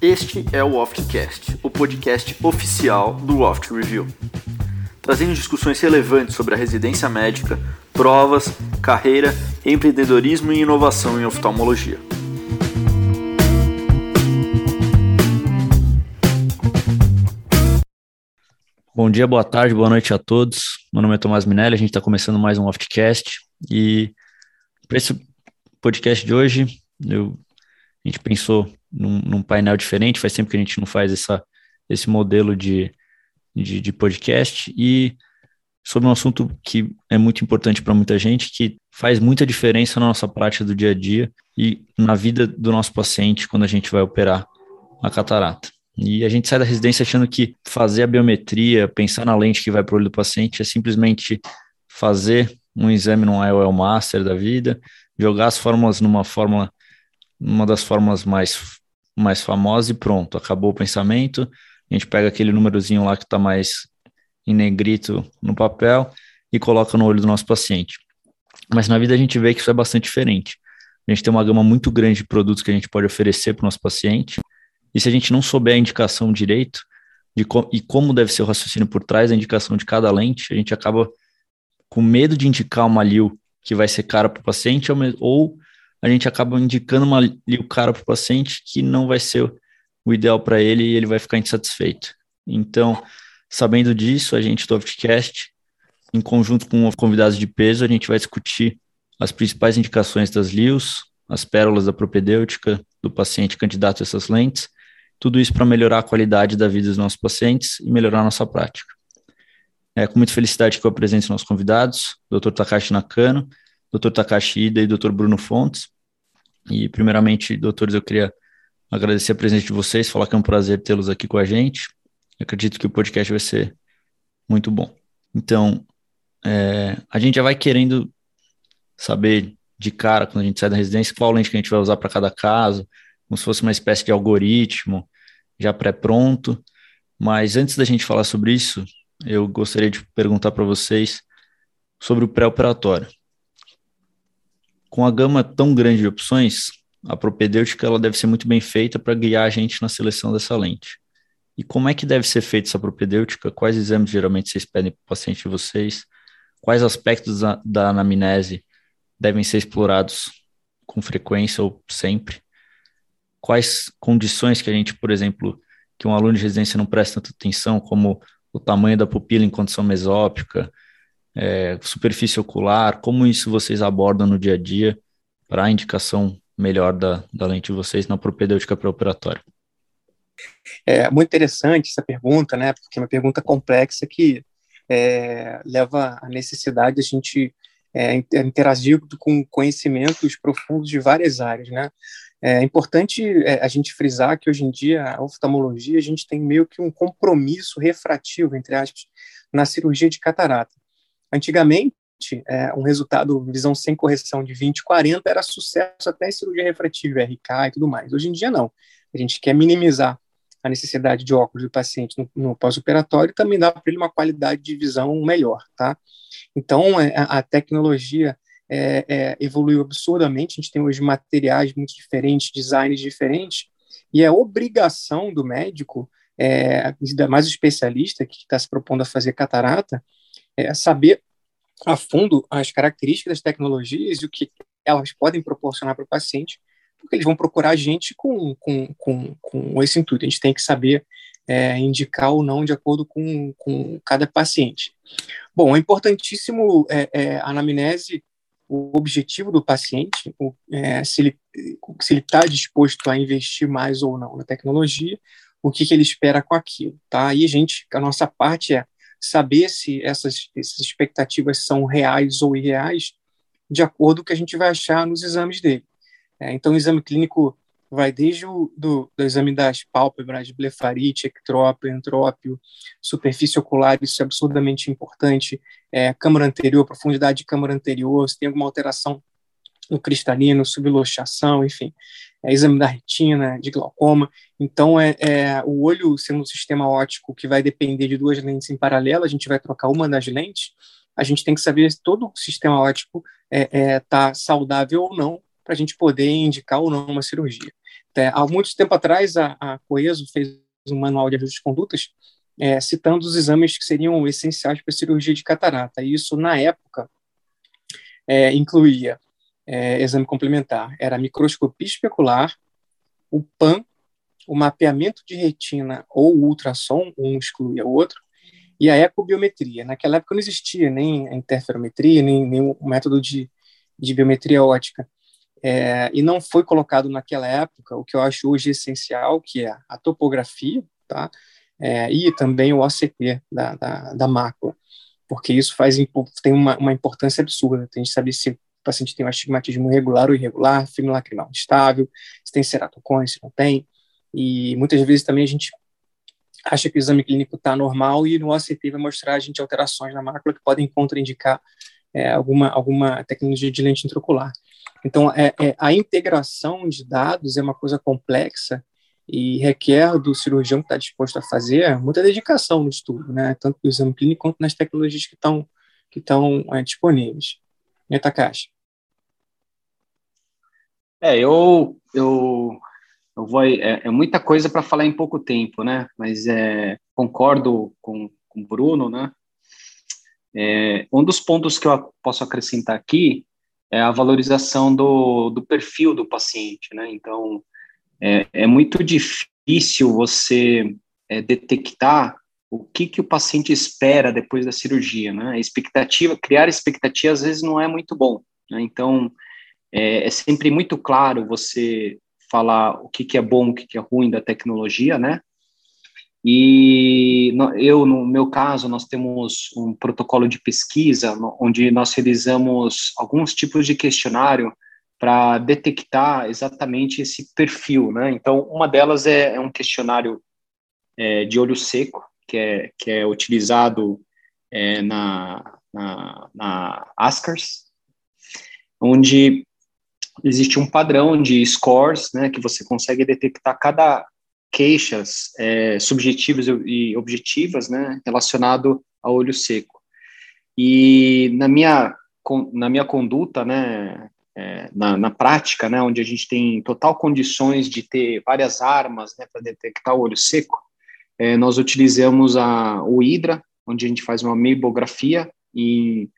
Este é o Oftcast, o podcast oficial do Oft Review, trazendo discussões relevantes sobre a residência médica, provas, carreira, empreendedorismo e inovação em oftalmologia. Bom dia, boa tarde, boa noite a todos. Meu nome é Tomás Minelli, a gente está começando mais um Oftcast e para esse podcast de hoje, eu, a gente pensou num, num, painel diferente, faz tempo que a gente não faz essa, esse modelo de, de, de podcast, e sobre um assunto que é muito importante para muita gente, que faz muita diferença na nossa prática do dia a dia e na vida do nosso paciente quando a gente vai operar a catarata. E a gente sai da residência achando que fazer a biometria, pensar na lente que vai para o olho do paciente é simplesmente fazer um exame no IOL Master da vida, jogar as fórmulas numa fórmula, uma das fórmulas mais, mais famosas e pronto, acabou o pensamento. A gente pega aquele númerozinho lá que está mais em negrito no papel e coloca no olho do nosso paciente. Mas na vida a gente vê que isso é bastante diferente. A gente tem uma gama muito grande de produtos que a gente pode oferecer para o nosso paciente, e se a gente não souber a indicação direito de co e como deve ser o raciocínio por trás da indicação de cada lente, a gente acaba com medo de indicar uma LIU que vai ser cara para o paciente, ou a gente acaba indicando uma LIU cara para o paciente que não vai ser o ideal para ele e ele vai ficar insatisfeito. Então, sabendo disso, a gente do Oftcast, em conjunto com convidados de peso, a gente vai discutir as principais indicações das LIUs, as pérolas da propedêutica do paciente candidato a essas lentes, tudo isso para melhorar a qualidade da vida dos nossos pacientes e melhorar a nossa prática. É com muita felicidade que eu apresento nossos convidados, Dr. Takashi Nakano, Dr. Takashi Ida e Dr. Bruno Fontes. E, primeiramente, doutores, eu queria agradecer a presença de vocês, falar que é um prazer tê-los aqui com a gente. Eu acredito que o podcast vai ser muito bom. Então, é, a gente já vai querendo saber de cara, quando a gente sai da residência, qual lente que a gente vai usar para cada caso, como se fosse uma espécie de algoritmo já pré-pronto. Mas antes da gente falar sobre isso, eu gostaria de perguntar para vocês sobre o pré-operatório. Com a gama tão grande de opções, a propedêutica ela deve ser muito bem feita para guiar a gente na seleção dessa lente. E como é que deve ser feita essa propedêutica? Quais exames geralmente vocês pedem para o paciente de vocês? Quais aspectos da, da anamnese devem ser explorados com frequência ou sempre? Quais condições que a gente, por exemplo, que um aluno de residência não presta tanta atenção, como o tamanho da pupila em condição mesópica, é, superfície ocular, como isso vocês abordam no dia a dia para a indicação melhor da, da lente de vocês na propedêutica pré-operatória? É muito interessante essa pergunta, né? Porque é uma pergunta complexa que é, leva à necessidade de a gente é, interagir com conhecimentos profundos de várias áreas, né? É importante é, a gente frisar que hoje em dia a oftalmologia a gente tem meio que um compromisso refrativo, entre aspas, na cirurgia de catarata. Antigamente, é, um resultado visão sem correção de 20, 40 era sucesso até em cirurgia refrativa, RK e tudo mais. Hoje em dia, não. A gente quer minimizar a necessidade de óculos do paciente no, no pós-operatório e também dar para ele uma qualidade de visão melhor, tá? Então, é, a, a tecnologia é, é, evoluiu absurdamente. A gente tem hoje materiais muito diferentes, designs diferentes, e é obrigação do médico, é, ainda mais o especialista que está se propondo a fazer catarata, é saber a fundo as características das tecnologias e o que elas podem proporcionar para o paciente, porque eles vão procurar a gente com, com, com, com esse intuito. A gente tem que saber é, indicar ou não de acordo com, com cada paciente. Bom, é importantíssimo é, é, a anamnese o objetivo do paciente, o, é, se ele se ele está disposto a investir mais ou não na tecnologia, o que, que ele espera com aquilo, tá? E a gente, a nossa parte é saber se essas, essas expectativas são reais ou irreais, de acordo com o que a gente vai achar nos exames dele. É, então, o exame clínico vai desde o do, do exame das pálpebras, blefarite, ectrópio, entrópio, superfície ocular, isso é absurdamente importante, é, câmara anterior, profundidade de câmara anterior, se tem alguma alteração no cristalino, subluxação, enfim, é, exame da retina, de glaucoma. Então, é, é, o olho sendo um sistema óptico que vai depender de duas lentes em paralelo, a gente vai trocar uma das lentes, a gente tem que saber se todo o sistema óptico está é, é, saudável ou não, para a gente poder indicar ou não uma cirurgia. É, há muito tempo atrás, a, a Coeso fez um manual de ajuste de condutas é, citando os exames que seriam essenciais para a cirurgia de catarata. E isso, na época, é, incluía é, exame complementar. Era a microscopia especular, o PAN, o mapeamento de retina ou ultrassom, um excluía o outro, e a ecobiometria. Naquela época não existia nem a interferometria, nem, o método de, de biometria ótica. É, e não foi colocado naquela época o que eu acho hoje essencial, que é a topografia, tá? É, e também o OCT da, da, da mácula, porque isso faz tem uma, uma importância absurda. Tem que saber se o paciente tem um astigmatismo regular ou irregular, filme lacrimal estável, se tem ceratocone, se não tem. E muitas vezes também a gente acha que o exame clínico está normal e no OCT vai mostrar a gente alterações na mácula que podem contraindicar é, alguma, alguma tecnologia de lente intraocular. Então, é, é, a integração de dados é uma coisa complexa e requer do cirurgião que está disposto a fazer muita dedicação no estudo, né? tanto no exame clínico quanto nas tecnologias que estão que é, disponíveis. Né, Takashi? É, eu, eu, eu vou, é, é muita coisa para falar em pouco tempo, né? Mas é, concordo com, com o Bruno, né? É, um dos pontos que eu posso acrescentar aqui é a valorização do, do perfil do paciente, né? Então, é, é muito difícil você é, detectar o que, que o paciente espera depois da cirurgia, né? A expectativa, criar expectativa às vezes não é muito bom, né? Então, é, é sempre muito claro você falar o que, que é bom, o que, que é ruim da tecnologia, né? E eu, no meu caso, nós temos um protocolo de pesquisa onde nós realizamos alguns tipos de questionário para detectar exatamente esse perfil, né? Então, uma delas é, é um questionário é, de olho seco, que é, que é utilizado é, na, na, na ASCARS, onde existe um padrão de scores, né, que você consegue detectar cada queixas é, subjetivas e objetivas, né, relacionado ao olho seco. E na minha na minha conduta, né, é, na, na, prática, né, onde a gente tem total condições de ter várias armas, né, para detectar o olho seco, é, nós utilizamos a, o Hydra, onde a gente faz uma mebografia e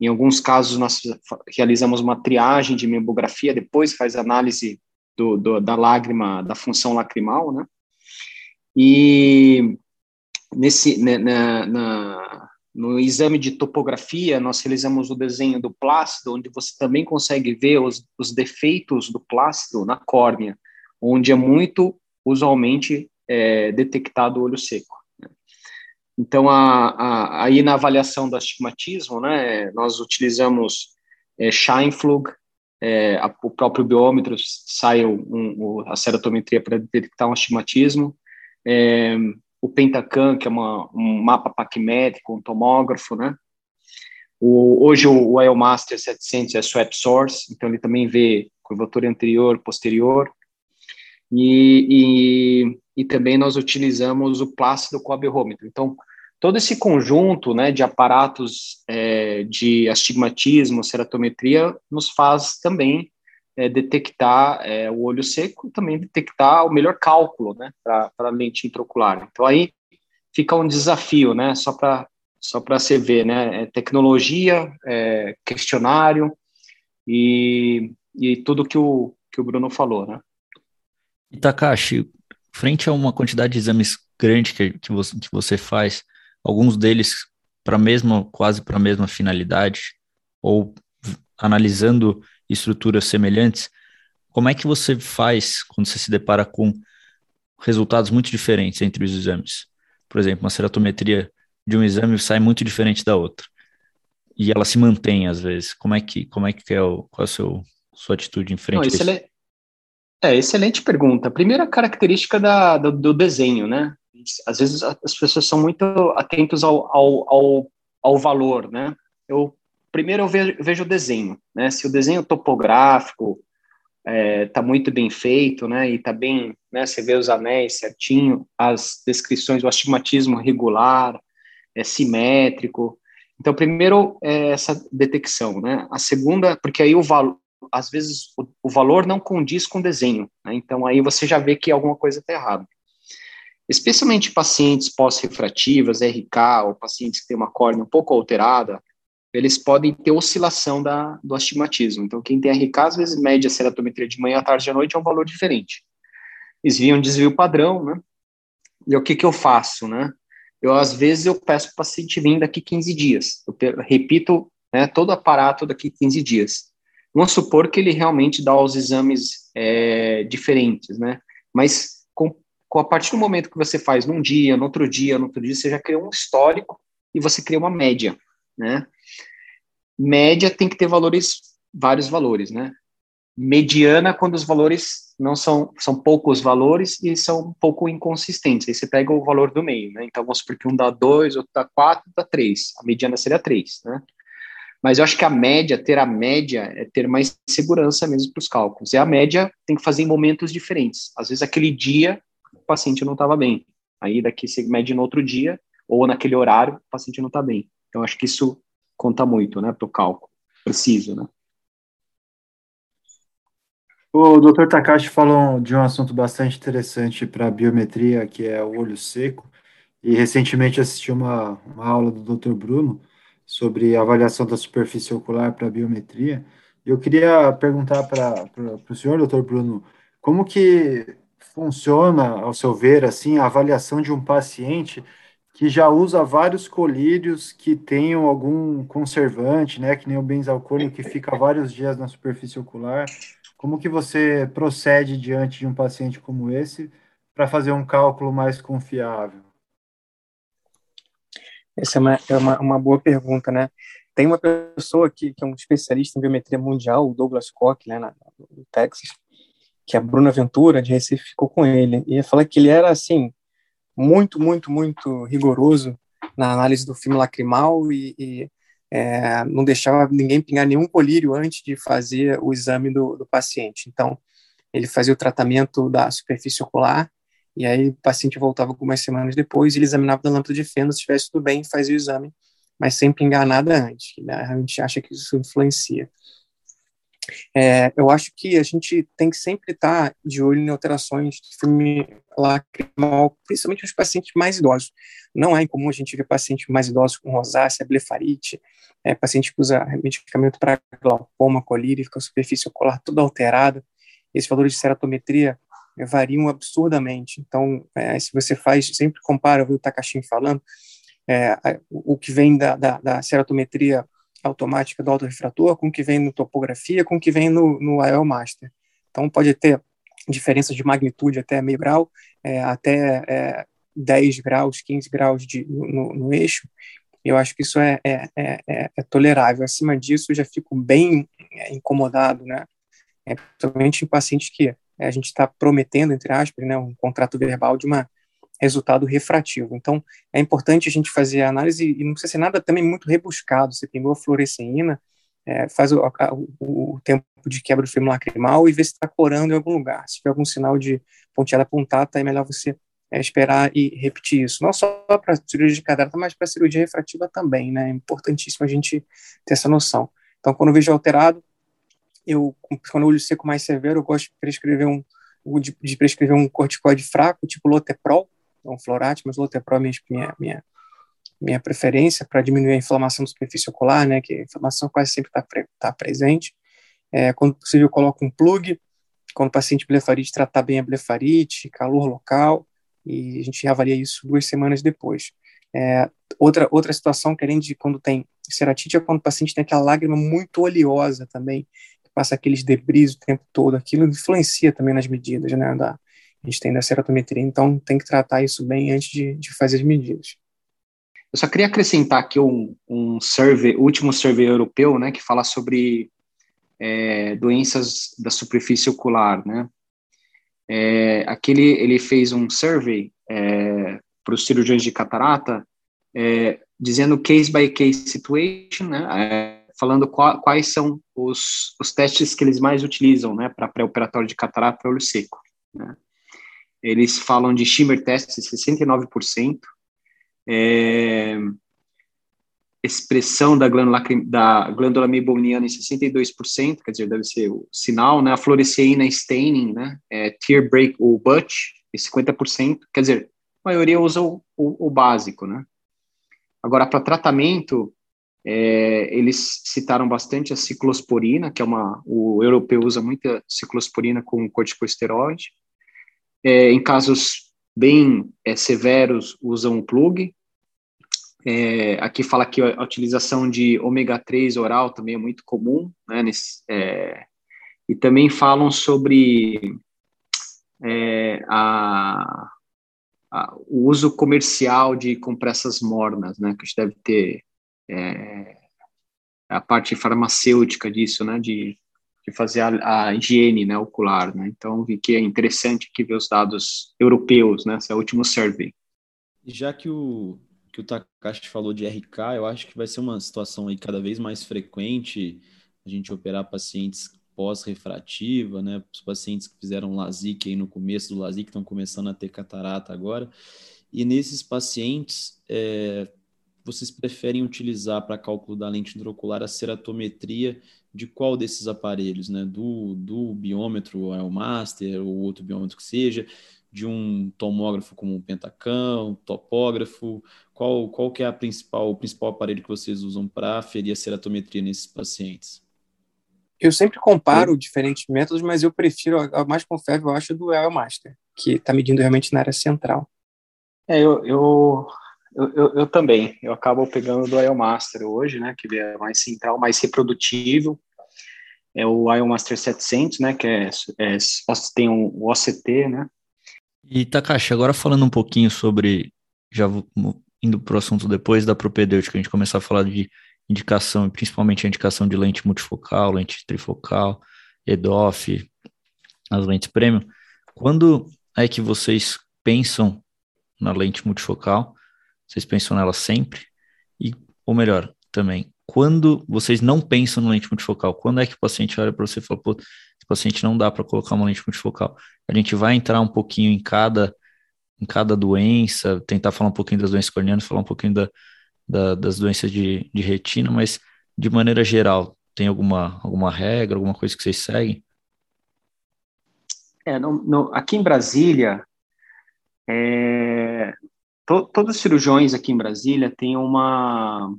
em alguns casos nós realizamos uma triagem de mebografia, depois faz análise do, do, da lágrima, da função lacrimal, né? E nesse, né, na, na, no exame de topografia, nós realizamos o desenho do plácido, onde você também consegue ver os, os defeitos do plácido na córnea, onde é muito usualmente é, detectado o olho seco. Né? Então, a, a, aí na avaliação do astigmatismo, né, nós utilizamos é, Scheinflug, é, a, o próprio biômetro sai um, um, a serotometria para detectar um astigmatismo, é, o Pentacan, que é uma, um mapa paquimétrico, um tomógrafo, né? O, hoje o, o EOMaster 700 é Swap Source, então ele também vê curvatura anterior, posterior, e, e, e também nós utilizamos o plácido coabirrômetro. Então, todo esse conjunto né, de aparatos é, de astigmatismo, ceratometria, nos faz também é, detectar é, o olho seco e também detectar o melhor cálculo né, para a lente intraocular. Então, aí fica um desafio, né, só para só você ver, né, é tecnologia, é, questionário e, e tudo que o, que o Bruno falou, né. E Takashi, frente a uma quantidade de exames grande que, que, você, que você faz, alguns deles para mesma, quase para a mesma finalidade, ou analisando estruturas semelhantes, como é que você faz quando você se depara com resultados muito diferentes entre os exames? Por exemplo, uma ceratometria de um exame sai muito diferente da outra. E ela se mantém às vezes. Como é que como é que é o qual é a seu, sua atitude em frente Não, a isso? É, excelente pergunta. Primeira característica da, do, do, desenho, né? Às vezes as pessoas são muito atentos ao, ao, ao, ao valor, né? Eu primeiro eu vejo, vejo, o desenho, né? Se o desenho topográfico está é, tá muito bem feito, né? E está bem, né? Você vê os anéis certinho, as descrições, o astigmatismo regular, é simétrico. Então, primeiro é essa detecção, né? A segunda, porque aí o, val, às vezes o, o valor não condiz com o desenho, né? então aí você já vê que alguma coisa está errada. Especialmente pacientes pós-refrativas, RK, ou pacientes que têm uma córnea um pouco alterada, eles podem ter oscilação da, do astigmatismo. Então, quem tem RK, às vezes mede a ceratometria de manhã, à tarde e à noite é um valor diferente. Eles viam desvio padrão, né? E o que, que eu faço, né? Eu, às vezes, eu peço para o paciente vir daqui 15 dias. Eu repito né, todo o aparato daqui 15 dias. Vamos supor que ele realmente dá os exames é, diferentes, né? Mas com, com, a partir do momento que você faz num dia, no outro dia, no outro dia, você já criou um histórico e você cria uma média, né? Média tem que ter valores, vários valores, né? Mediana quando os valores não são, são poucos valores e são um pouco inconsistentes. Aí você pega o valor do meio, né? Então vamos supor que um dá dois, outro dá quatro, dá três. A mediana seria três, né? Mas eu acho que a média, ter a média, é ter mais segurança mesmo para os cálculos. E a média tem que fazer em momentos diferentes. Às vezes, aquele dia, o paciente não estava bem. Aí, daqui você mede no outro dia, ou naquele horário, o paciente não está bem. Então, acho que isso conta muito, né, para o cálculo. Preciso, né? O Dr. Takashi falou de um assunto bastante interessante para a biometria, que é o olho seco, e recentemente assisti uma, uma aula do Dr. Bruno, sobre avaliação da superfície ocular para biometria. Eu queria perguntar para o senhor, doutor Bruno, como que funciona, ao seu ver, assim, a avaliação de um paciente que já usa vários colírios que tenham algum conservante, né, que nem o benzalcônio que fica vários dias na superfície ocular. Como que você procede diante de um paciente como esse para fazer um cálculo mais confiável? Essa é uma, é uma, uma boa pergunta, né? Tem uma pessoa que, que é um especialista em biometria mundial, o Douglas Koch, né, na, no Texas, que é a Bruna Ventura, de Recife, ficou com ele. E fala que ele era, assim, muito, muito, muito rigoroso na análise do filme lacrimal e, e é, não deixava ninguém pingar nenhum colírio antes de fazer o exame do, do paciente. Então, ele fazia o tratamento da superfície ocular e aí o paciente voltava algumas semanas depois, ele examinava da lâmpada de feno, se estivesse tudo bem, fazia o exame, mas sempre enganada antes. Né? A gente acha que isso influencia. É, eu acho que a gente tem que sempre estar de olho em alterações de filme lacrimal, principalmente nos pacientes mais idosos. Não é incomum a gente ver pacientes mais idosos com rosácea, blefarite, é, paciente que usa medicamento para glaucoma, colírio, fica a superfície ocular toda alterada. Esse valor de ceratometria variam absurdamente. Então, é, se você faz, sempre compara, eu o Takashi falando, é, o que vem da, da, da ceratometria automática do autorrefrator com o que vem no topografia, com o que vem no, no IEL Master. Então, pode ter diferenças de magnitude até meio grau, é, até é, 10 graus, 15 graus de, no, no eixo. Eu acho que isso é, é, é, é, é tolerável. Acima disso, eu já fico bem é, incomodado, né? É, principalmente em pacientes que a gente está prometendo, entre aspas, né, um contrato verbal de um resultado refrativo. Então, é importante a gente fazer a análise, e não precisa ser nada também muito rebuscado, você pegou a fluoresceína, é, faz o, o, o, tempo de quebra do fêmur lacrimal e vê se está corando em algum lugar. Se tiver algum sinal de ponteada apontada, é melhor você é, esperar e repetir isso. Não só para cirurgia de catarata, mas para cirurgia refrativa também, né? É importantíssimo a gente ter essa noção. Então, quando eu vejo alterado, eu, quando o olho seco mais severo, eu gosto de prescrever um, de, de prescrever um corticoide fraco, tipo Loteprol, um florate, mas Loteprol é minha, minha, minha, minha preferência para diminuir a inflamação da superfície ocular, né, que a inflamação quase sempre está tá presente. É, quando possível, eu coloco um plug, quando o paciente blefarite tratar bem a blefarite, calor local, e a gente avalia isso duas semanas depois. É, outra, outra situação que além de quando tem ceratite é quando o paciente tem aquela lágrima muito oleosa também, passa aqueles debris o tempo todo, aquilo influencia também nas medidas, né, da, a gente tem da ceratometria, então tem que tratar isso bem antes de, de fazer as medidas. Eu só queria acrescentar aqui um, um survey, último survey europeu, né, que fala sobre é, doenças da superfície ocular, né, é, aquele, ele fez um survey é, para os cirurgiões de catarata, é, dizendo case by case situation, né, é, falando qual, quais são os, os testes que eles mais utilizam, né, para pré-operatório de catarata e olho seco. Né. Eles falam de shimmer test 69%, é, expressão da glândula, da glândula meibomiana em 62%, quer dizer, deve ser o sinal, né? A fluoresceína staining, né? É, tear break ou butch, e 50%, quer dizer, a maioria usa o, o, o básico, né? Agora, para tratamento, é, eles citaram bastante a ciclosporina, que é uma, o europeu usa muita ciclosporina com corticosteroide. É, em casos bem é, severos, usam o plug, é, aqui fala que a utilização de ômega 3 oral também é muito comum, né, nesse, é, e também falam sobre é, a, a, o uso comercial de compressas mornas, né, que a gente deve ter é, a parte farmacêutica disso, né, de, de fazer a, a higiene né, ocular. Né, então, vi que é interessante aqui ver os dados europeus, né, esse é o último survey. Já que o, que o Takashi falou de RK, eu acho que vai ser uma situação aí cada vez mais frequente a gente operar pacientes pós-refrativa, né? Os pacientes que fizeram LASIK aí no começo do LASIK estão começando a ter catarata agora. E nesses pacientes, é, vocês preferem utilizar para cálculo da lente intraocular a ceratometria de qual desses aparelhos, né? Do, do biômetro o Master ou outro biômetro que seja, de um tomógrafo como um pentacão, topógrafo? Qual, qual que é a principal, o principal aparelho que vocês usam para aferir a ceratometria nesses pacientes? Eu sempre comparo Sim. diferentes métodos, mas eu prefiro, a mais confiável, eu acho, do Master, que está medindo realmente na área central. É, eu, eu, eu, eu, também. Eu acabo pegando do Master hoje, né, que é mais central, mais reprodutível. É o Master 700, né, que é, é tem um, o OCT, né, e Takashi, agora falando um pouquinho sobre, já indo para o assunto depois da propedêutica, a gente começar a falar de indicação, principalmente a indicação de lente multifocal, lente trifocal, EDOF, as lentes premium. Quando é que vocês pensam na lente multifocal? Vocês pensam nela sempre? E, ou melhor, também, quando vocês não pensam na lente multifocal? Quando é que o paciente olha para você e fala, pô, paciente não dá para colocar uma lente multifocal. A gente vai entrar um pouquinho em cada, em cada doença, tentar falar um pouquinho das doenças corneanas, falar um pouquinho da, da, das doenças de, de retina, mas de maneira geral, tem alguma, alguma regra, alguma coisa que vocês seguem? É, no, no, aqui em Brasília, é, to, todos os cirurgiões aqui em Brasília têm uma.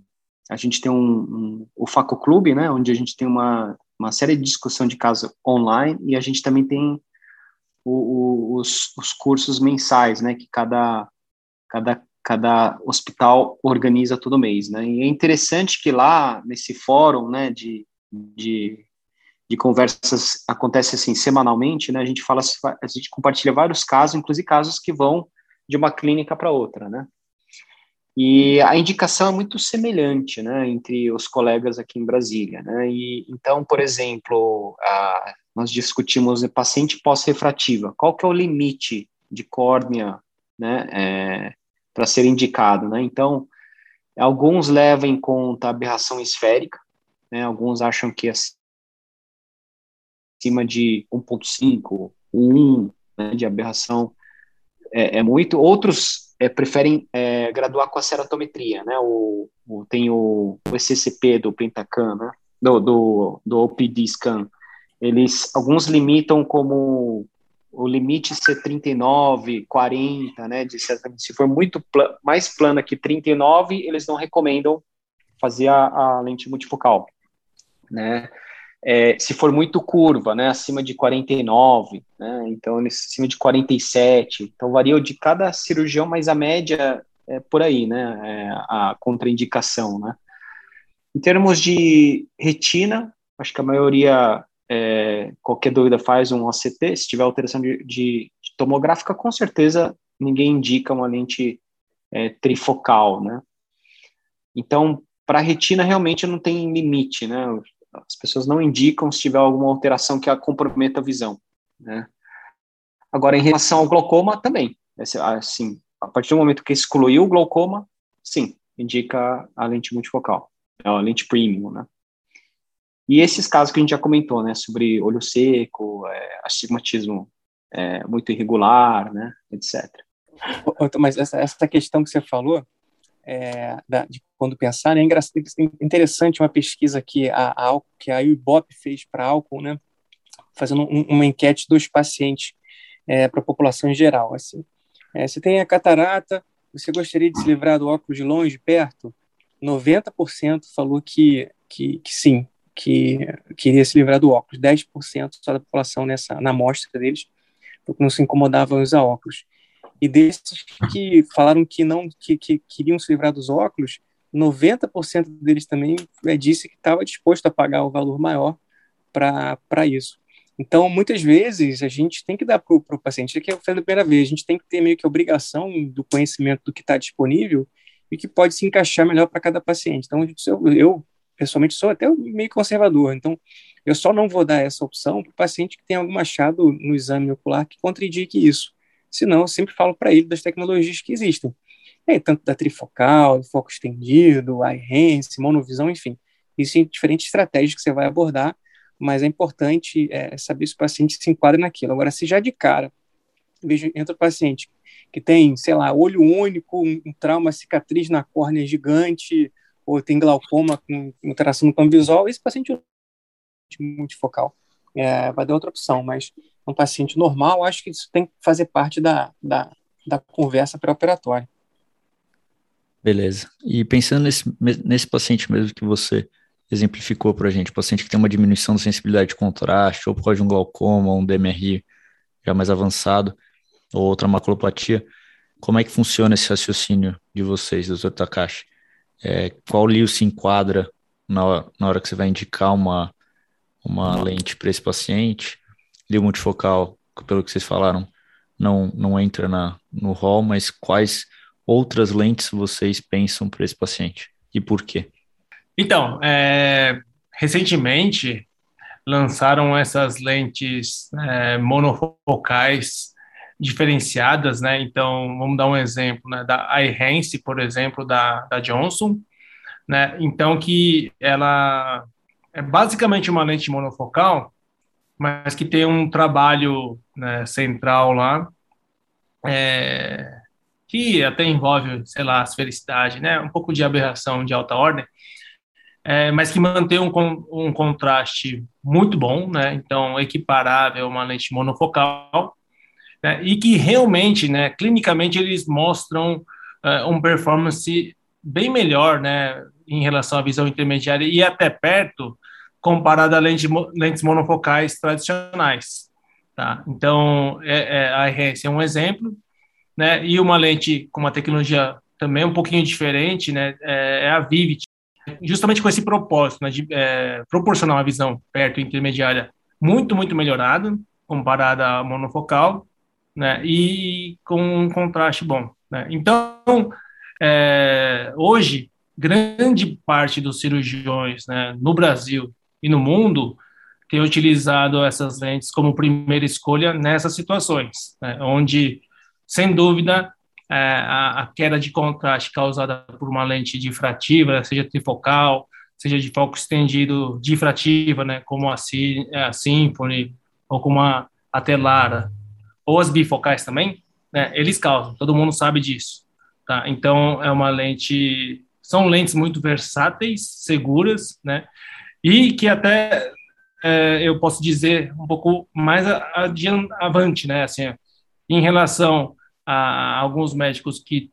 A gente tem um, um o Faco Clube, né, onde a gente tem uma uma série de discussão de caso online e a gente também tem o, o, os, os cursos mensais, né, que cada, cada, cada hospital organiza todo mês, né, e é interessante que lá, nesse fórum, né, de, de, de conversas, acontece assim, semanalmente, né, a gente fala, a gente compartilha vários casos, inclusive casos que vão de uma clínica para outra, né, e a indicação é muito semelhante, né, entre os colegas aqui em Brasília, né? E então, por exemplo, a, nós discutimos paciente pós-refrativa. Qual que é o limite de córnea, né, é, para ser indicado, né? Então, alguns levam em conta aberração esférica, né? Alguns acham que acima de 1.5, 1 né, de aberração é, é muito. Outros é, preferem é, graduar com a ceratometria, né? O, o tem o, o ECCP do Pentacan, né? Do, do, do OPD scan. Eles, alguns limitam como o limite ser 39, 40, né? De se for muito pl mais plana que 39, eles não recomendam fazer a, a lente multifocal, né? É, se for muito curva, né, acima de 49, né, então acima de 47, então varia de cada cirurgião, mas a média é por aí, né, é a contraindicação, né. Em termos de retina, acho que a maioria, é, qualquer dúvida faz um OCT, se tiver alteração de, de, de tomográfica, com certeza ninguém indica uma lente é, trifocal, né. Então, para retina realmente não tem limite, né? As pessoas não indicam se tiver alguma alteração que a comprometa a visão, né? Agora, em relação ao glaucoma, também. Assim, a partir do momento que excluiu o glaucoma, sim, indica a lente multifocal, é a lente premium, né? E esses casos que a gente já comentou, né, sobre olho seco, é, astigmatismo é, muito irregular, né, etc. Mas essa, essa questão que você falou, é, da, de quando pensar, né? É interessante uma pesquisa que a, a, que a Ibope fez para álcool, né? Fazendo um, uma enquete dos pacientes é, para a população em geral. Assim, é, você tem a catarata, você gostaria de se livrar do óculos de longe, perto? 90% falou que, que, que sim, que queria se livrar do óculos. 10% só da população nessa, na amostra deles, porque não se incomodavam usar óculos. E desses que falaram que não que, que queriam se livrar dos óculos, 90% deles também é, disse que estava disposto a pagar o valor maior para isso. Então, muitas vezes, a gente tem que dar para o paciente, que eu falei da primeira vez, a gente tem que ter meio que obrigação do conhecimento do que está disponível e que pode se encaixar melhor para cada paciente. Então, eu, eu, pessoalmente, sou até meio conservador, então, eu só não vou dar essa opção para o paciente que tem algum achado no exame ocular que contraindique isso. Senão, eu sempre falo para ele das tecnologias que existem. É, tanto da trifocal, foco estendido, iHense, monovisão, enfim. Existem diferentes estratégias que você vai abordar, mas é importante é, saber se o paciente se enquadra naquilo. Agora, se já de cara vejo, entra o paciente que tem, sei lá, olho único, um, um trauma, cicatriz na córnea gigante, ou tem glaucoma com alteração no campo visual, esse paciente é multifocal. É, vai dar outra opção, mas um paciente normal, acho que isso tem que fazer parte da, da, da conversa pré-operatória. Beleza. E pensando nesse, nesse paciente mesmo que você exemplificou para a gente, paciente que tem uma diminuição da sensibilidade de contraste, ou por causa de um glaucoma, um DMRI já mais avançado, ou outra maculopatia, como é que funciona esse raciocínio de vocês, doutor Takashi? É, qual LIO se enquadra na hora, na hora que você vai indicar uma, uma lente para esse paciente? LIO multifocal, pelo que vocês falaram, não, não entra na, no rol, mas quais outras lentes vocês pensam para esse paciente e por quê? Então, é, recentemente lançaram essas lentes é, monofocais diferenciadas, né? Então, vamos dar um exemplo, né? Da iHense, por exemplo, da, da Johnson, né? Então, que ela é basicamente uma lente monofocal, mas que tem um trabalho né, central lá, é, que até envolve, sei lá, as felicidade, né? Um pouco de aberração de alta ordem, é, mas que mantém um, um contraste muito bom, né? Então, equiparável a uma lente monofocal, né? e que realmente, né, clinicamente, eles mostram uh, um performance bem melhor, né, em relação à visão intermediária e até perto, comparado a lente, lentes monofocais tradicionais. Tá? Então, é, é, a RS é um exemplo, né, e uma lente com uma tecnologia também um pouquinho diferente, né, é, é a Vivid, justamente com esse propósito, né, de é, proporcionar uma visão perto intermediária muito, muito melhorada, comparada à monofocal, né, e com um contraste bom. Né. Então, é, hoje, grande parte dos cirurgiões né, no Brasil e no mundo tem utilizado essas lentes como primeira escolha nessas situações, né, onde, sem dúvida, é, a, a, queda de contraste causada por uma lente difrativa, seja trifocal, seja de foco estendido difrativa, né, como a, a Symphony ou como a, a Telara, ou as bifocais também, né, eles causam, todo mundo sabe disso. Tá? Então, é uma lente, são lentes muito versáteis, seguras, né, e que até é, eu posso dizer um pouco mais adiante, né, assim, em relação a alguns médicos que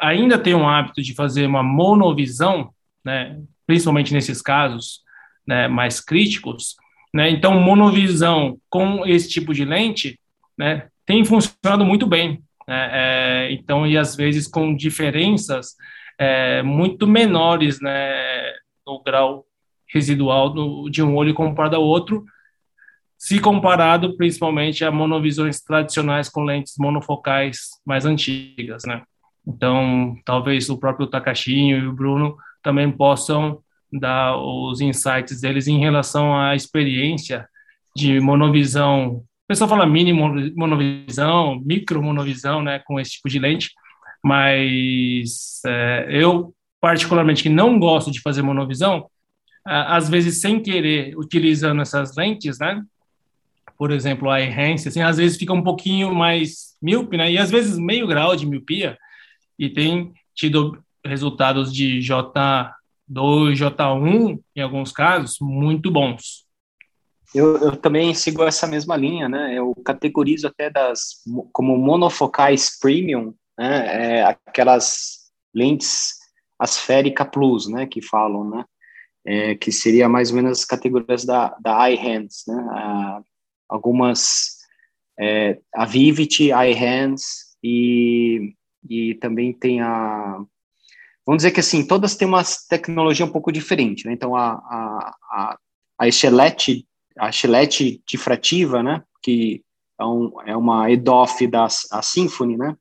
ainda têm o hábito de fazer uma monovisão, né, principalmente nesses casos né, mais críticos, né, então monovisão com esse tipo de lente né, tem funcionado muito bem. Né, é, então, e às vezes com diferenças é, muito menores né, no grau residual do, de um olho comparado ao outro, se comparado principalmente a monovisões tradicionais com lentes monofocais mais antigas, né? Então, talvez o próprio Takashinho e o Bruno também possam dar os insights deles em relação à experiência de monovisão. O pessoal fala mini monovisão, micro monovisão, né, com esse tipo de lente, mas é, eu, particularmente, que não gosto de fazer monovisão, às vezes sem querer, utilizando essas lentes, né, por exemplo, a Enhance, assim, às vezes fica um pouquinho mais míope, né? E às vezes meio grau de miopia, e tem tido resultados de J2, J1, em alguns casos, muito bons. Eu, eu, também sigo essa mesma linha, né? Eu categorizo até das como monofocais premium, né? É, aquelas lentes asférica plus, né? Que falam, né? É, que seria mais ou menos as categorias da, da iHands, né? Ah, algumas é, a Vivid, iHands e, e também tem a vamos dizer que assim todas têm uma tecnologia um pouco diferente, né? Então a a, a, a Estelete a Chilete difrativa, né, que é, um, é uma EDOF da a Symfony, né,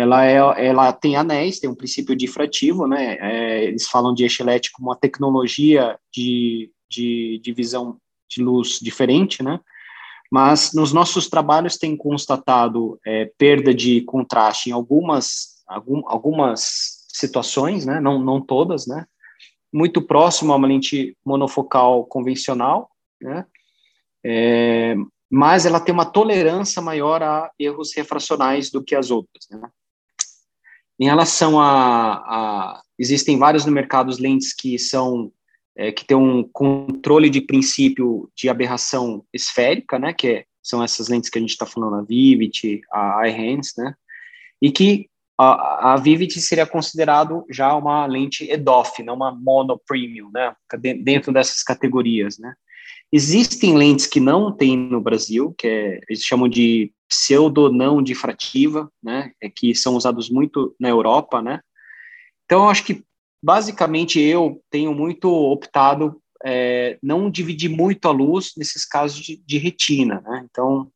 ela, é, ela tem anéis, tem um princípio difrativo, né, é, eles falam de Echelete como uma tecnologia de, de, de visão de luz diferente, né, mas nos nossos trabalhos tem constatado é, perda de contraste em algumas, algum, algumas situações, né, não, não todas, né, muito próximo a uma lente monofocal convencional, né? É, mas ela tem uma tolerância maior a erros refracionais do que as outras. Né? Em relação a, a, existem vários no mercado lentes que são é, que tem um controle de princípio de aberração esférica, né? Que é, são essas lentes que a gente está falando, a Vivid, a iHands, né? E que a, a Vivid seria considerado já uma lente EDOF, não uma mono premium, né? Dentro dessas categorias, né? Existem lentes que não tem no Brasil, que é, eles chamam de pseudo-não difrativa, né, é, que são usados muito na Europa, né. Então, eu acho que, basicamente, eu tenho muito optado é, não dividir muito a luz nesses casos de, de retina, né. Então,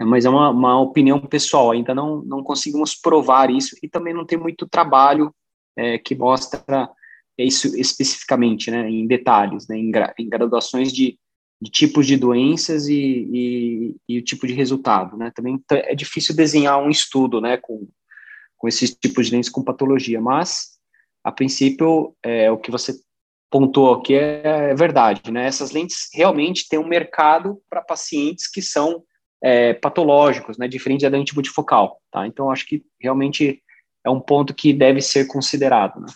mas é uma, uma, opinião pessoal, ainda não, não conseguimos provar isso e também não tem muito trabalho é, que mostra isso especificamente, né, em detalhes, né, em, gra, em graduações de, de tipos de doenças e, e, e, o tipo de resultado, né? Também é difícil desenhar um estudo, né, com, com esses tipos de doenças com patologia, mas, a princípio, é, o que você pontuou aqui é, é verdade, né? Essas lentes realmente têm um mercado para pacientes que são é, patológicos, né, diferente da lente multifocal, tá? Então, acho que realmente é um ponto que deve ser considerado, né?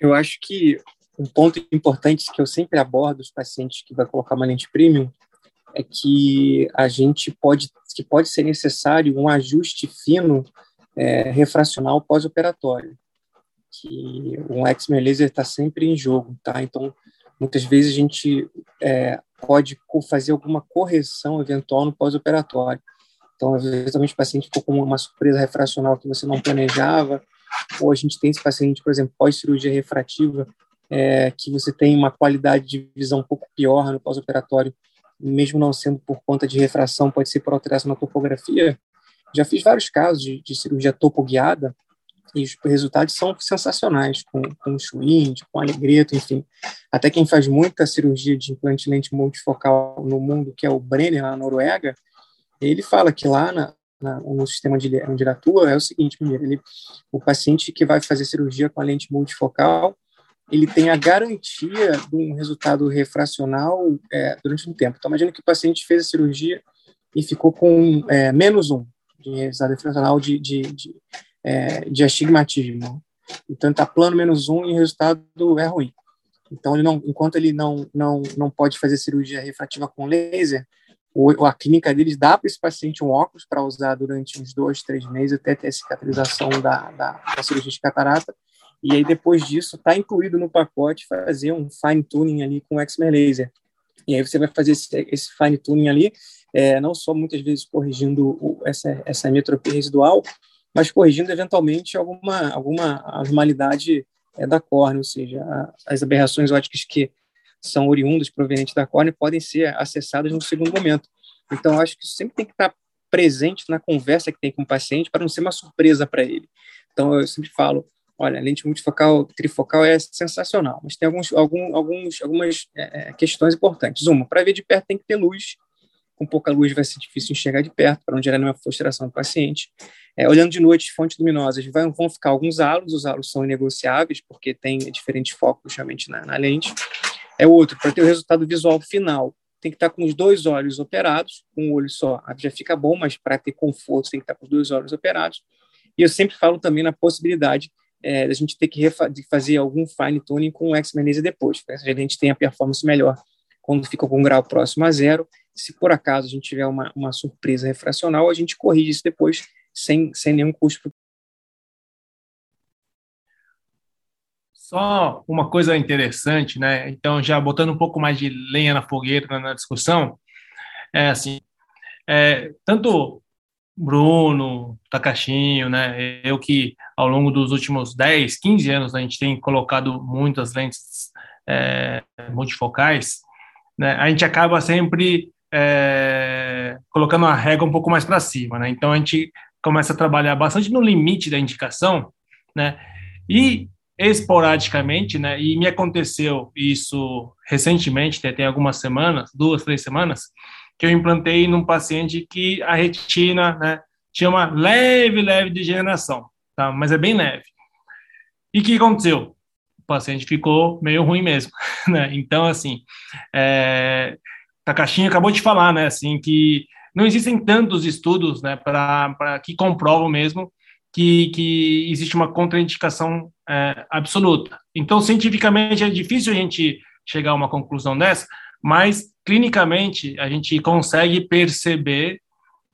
Eu acho que um ponto importante que eu sempre abordo os pacientes que vai colocar uma lente premium é que a gente pode que pode ser necessário um ajuste fino é, refracional pós-operatório que um Exmer laser está sempre em jogo tá? Então muitas vezes a gente é, pode fazer alguma correção eventual no pós-operatório. Então às vezes o paciente ficou com uma surpresa refracional que você não planejava ou a gente tem esse paciente por exemplo pós cirurgia refrativa é, que você tem uma qualidade de visão um pouco pior no pós-operatório, mesmo não sendo por conta de refração, pode ser por alteração na topografia. Já fiz vários casos de, de cirurgia topoguiada e os resultados são sensacionais, com, com Schwind, com Alegreto, enfim. Até quem faz muita cirurgia de implante lente multifocal no mundo, que é o Brenner, na Noruega, ele fala que lá na, na, no sistema ele, onde ele atua é o seguinte, primeiro, ele, o paciente que vai fazer cirurgia com a lente multifocal, ele tem a garantia de um resultado refracional é, durante um tempo. Então, imagina que o paciente fez a cirurgia e ficou com é, menos um de resultado refracional de, de, de, é, de astigmatismo. Então, está plano menos um e o resultado é ruim. Então, ele não, enquanto ele não, não, não pode fazer cirurgia refrativa com laser, ou a clínica deles dá para esse paciente um óculos para usar durante uns dois, três meses até ter a cicatrização da, da, da cirurgia de catarata, e aí depois disso está incluído no pacote fazer um fine tuning ali com o Exmer Laser. E aí você vai fazer esse, esse fine tuning ali, é, não só muitas vezes corrigindo o, essa, essa metropia residual, mas corrigindo eventualmente alguma, alguma anormalidade é, da córnea, ou seja, a, as aberrações ópticas que são oriundas, provenientes da córnea, podem ser acessadas no segundo momento. Então, acho que isso sempre tem que estar presente na conversa que tem com o paciente para não ser uma surpresa para ele. Então, eu sempre falo, Olha, a lente multifocal, trifocal é sensacional, mas tem alguns, algum, alguns, algumas é, é questões importantes. Uma, para ver de perto tem que ter luz. Com pouca luz vai ser difícil enxergar de perto, para não gerar nenhuma frustração do paciente. É, olhando de noite, fontes luminosas, vai, vão ficar alguns halos, os halos são inegociáveis, porque tem diferentes focos realmente na, na lente. É outro, para ter o resultado visual final, tem que estar com os dois olhos operados, com um olho só já fica bom, mas para ter conforto tem que estar com os dois olhos operados. E eu sempre falo também na possibilidade é, da gente ter que fazer algum fine tuning com o X-Magnesium depois. Né? A gente tem a performance melhor quando fica com um grau próximo a zero. Se por acaso a gente tiver uma, uma surpresa refracional, a gente corrige isso depois sem, sem nenhum custo. Só uma coisa interessante, né? Então, já botando um pouco mais de lenha na fogueira na discussão, é assim, é, tanto Bruno, Takashinho, né? Eu que ao longo dos últimos 10, 15 anos a gente tem colocado muitas lentes é, multifocais, né? A gente acaba sempre é, colocando a régua um pouco mais para cima, né? Então a gente começa a trabalhar bastante no limite da indicação, né? E esporadicamente, né? E me aconteceu isso recentemente, tem algumas semanas, duas, três semanas, que eu implantei num paciente que a retina, né, tinha uma leve, leve degeneração, tá? Mas é bem leve. E o que aconteceu? O paciente ficou meio ruim mesmo, né? Então, assim, é, Takashinha acabou de falar, né, assim, que não existem tantos estudos, né, para que comprovam mesmo que, que existe uma contraindicação é, absoluta. Então, cientificamente, é difícil a gente chegar a uma conclusão dessa, mas clinicamente a gente consegue perceber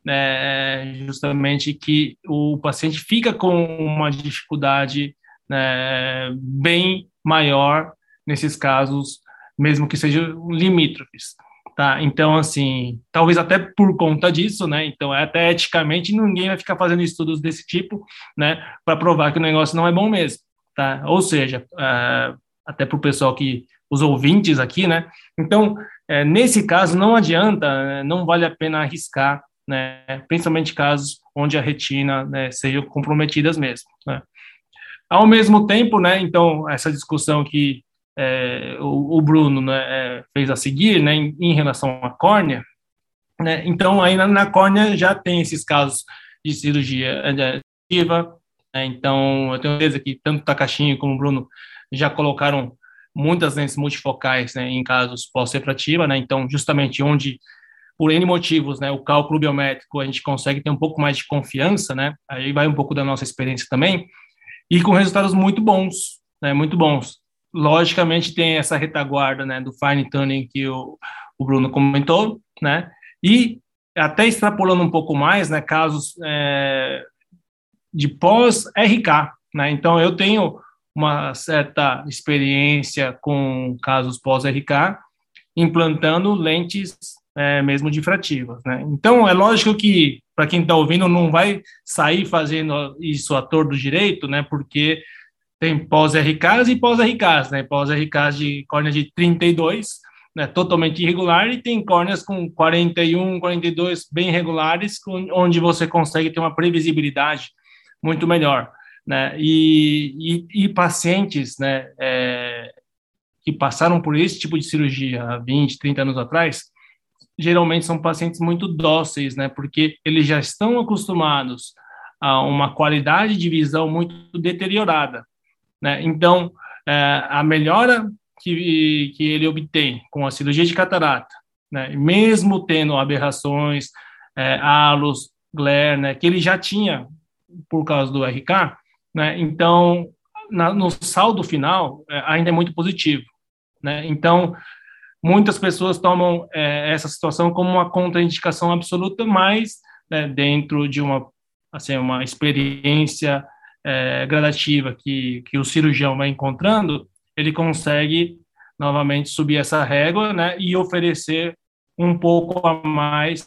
né, justamente que o paciente fica com uma dificuldade né, bem maior nesses casos, mesmo que sejam limítrofes. Tá? Então, assim, talvez até por conta disso, né? Então, é até eticamente ninguém vai ficar fazendo estudos desse tipo, né? Para provar que o negócio não é bom mesmo, tá? Ou seja, uh, até para o pessoal que os ouvintes aqui, né? Então, é, nesse caso, não adianta, né? não vale a pena arriscar, né? Principalmente casos onde a retina né, seja comprometidas mesmo. Né? Ao mesmo tempo, né? Então, essa discussão que é, o, o, Bruno né, é, fez a seguir, né, em, em, relação à córnea, né, então aí na, córnea já tem esses casos de cirurgia ativa, né, então eu tenho certeza que tanto o Takashinho como o Bruno já colocaram muitas lentes multifocais né, em casos pós-refrativa, né, então justamente onde por N motivos, né, o cálculo biométrico a gente consegue ter um pouco mais de confiança, né, aí vai um pouco da nossa experiência também, e com resultados muito bons, né, muito bons logicamente tem essa retaguarda né, do fine tuning que o, o Bruno comentou, né? E até extrapolando um pouco mais, né, casos é, de pós-RK, né? Então eu tenho uma certa experiência com casos pós-RK, implantando lentes é, mesmo difrativas, né? Então é lógico que para quem está ouvindo não vai sair fazendo isso a tordo direito, né? Porque tem pós-RKs e pós-RKs, né? Pós-RKs de córnea de 32, né? Totalmente irregular, e tem córneas com 41, 42 bem regulares, onde você consegue ter uma previsibilidade muito melhor, né? E, e, e pacientes, né? É, que passaram por esse tipo de cirurgia há 20, 30 anos atrás, geralmente são pacientes muito dóceis, né? Porque eles já estão acostumados a uma qualidade de visão muito deteriorada. Né? Então, é, a melhora que, que ele obtém com a cirurgia de catarata, né? mesmo tendo aberrações, é, halos, glare, né? que ele já tinha por causa do RK, né? então, na, no saldo final, é, ainda é muito positivo. Né? Então, muitas pessoas tomam é, essa situação como uma contraindicação absoluta, mas né, dentro de uma, assim, uma experiência é, gradativa que, que o cirurgião vai encontrando, ele consegue novamente subir essa régua né, e oferecer um pouco a mais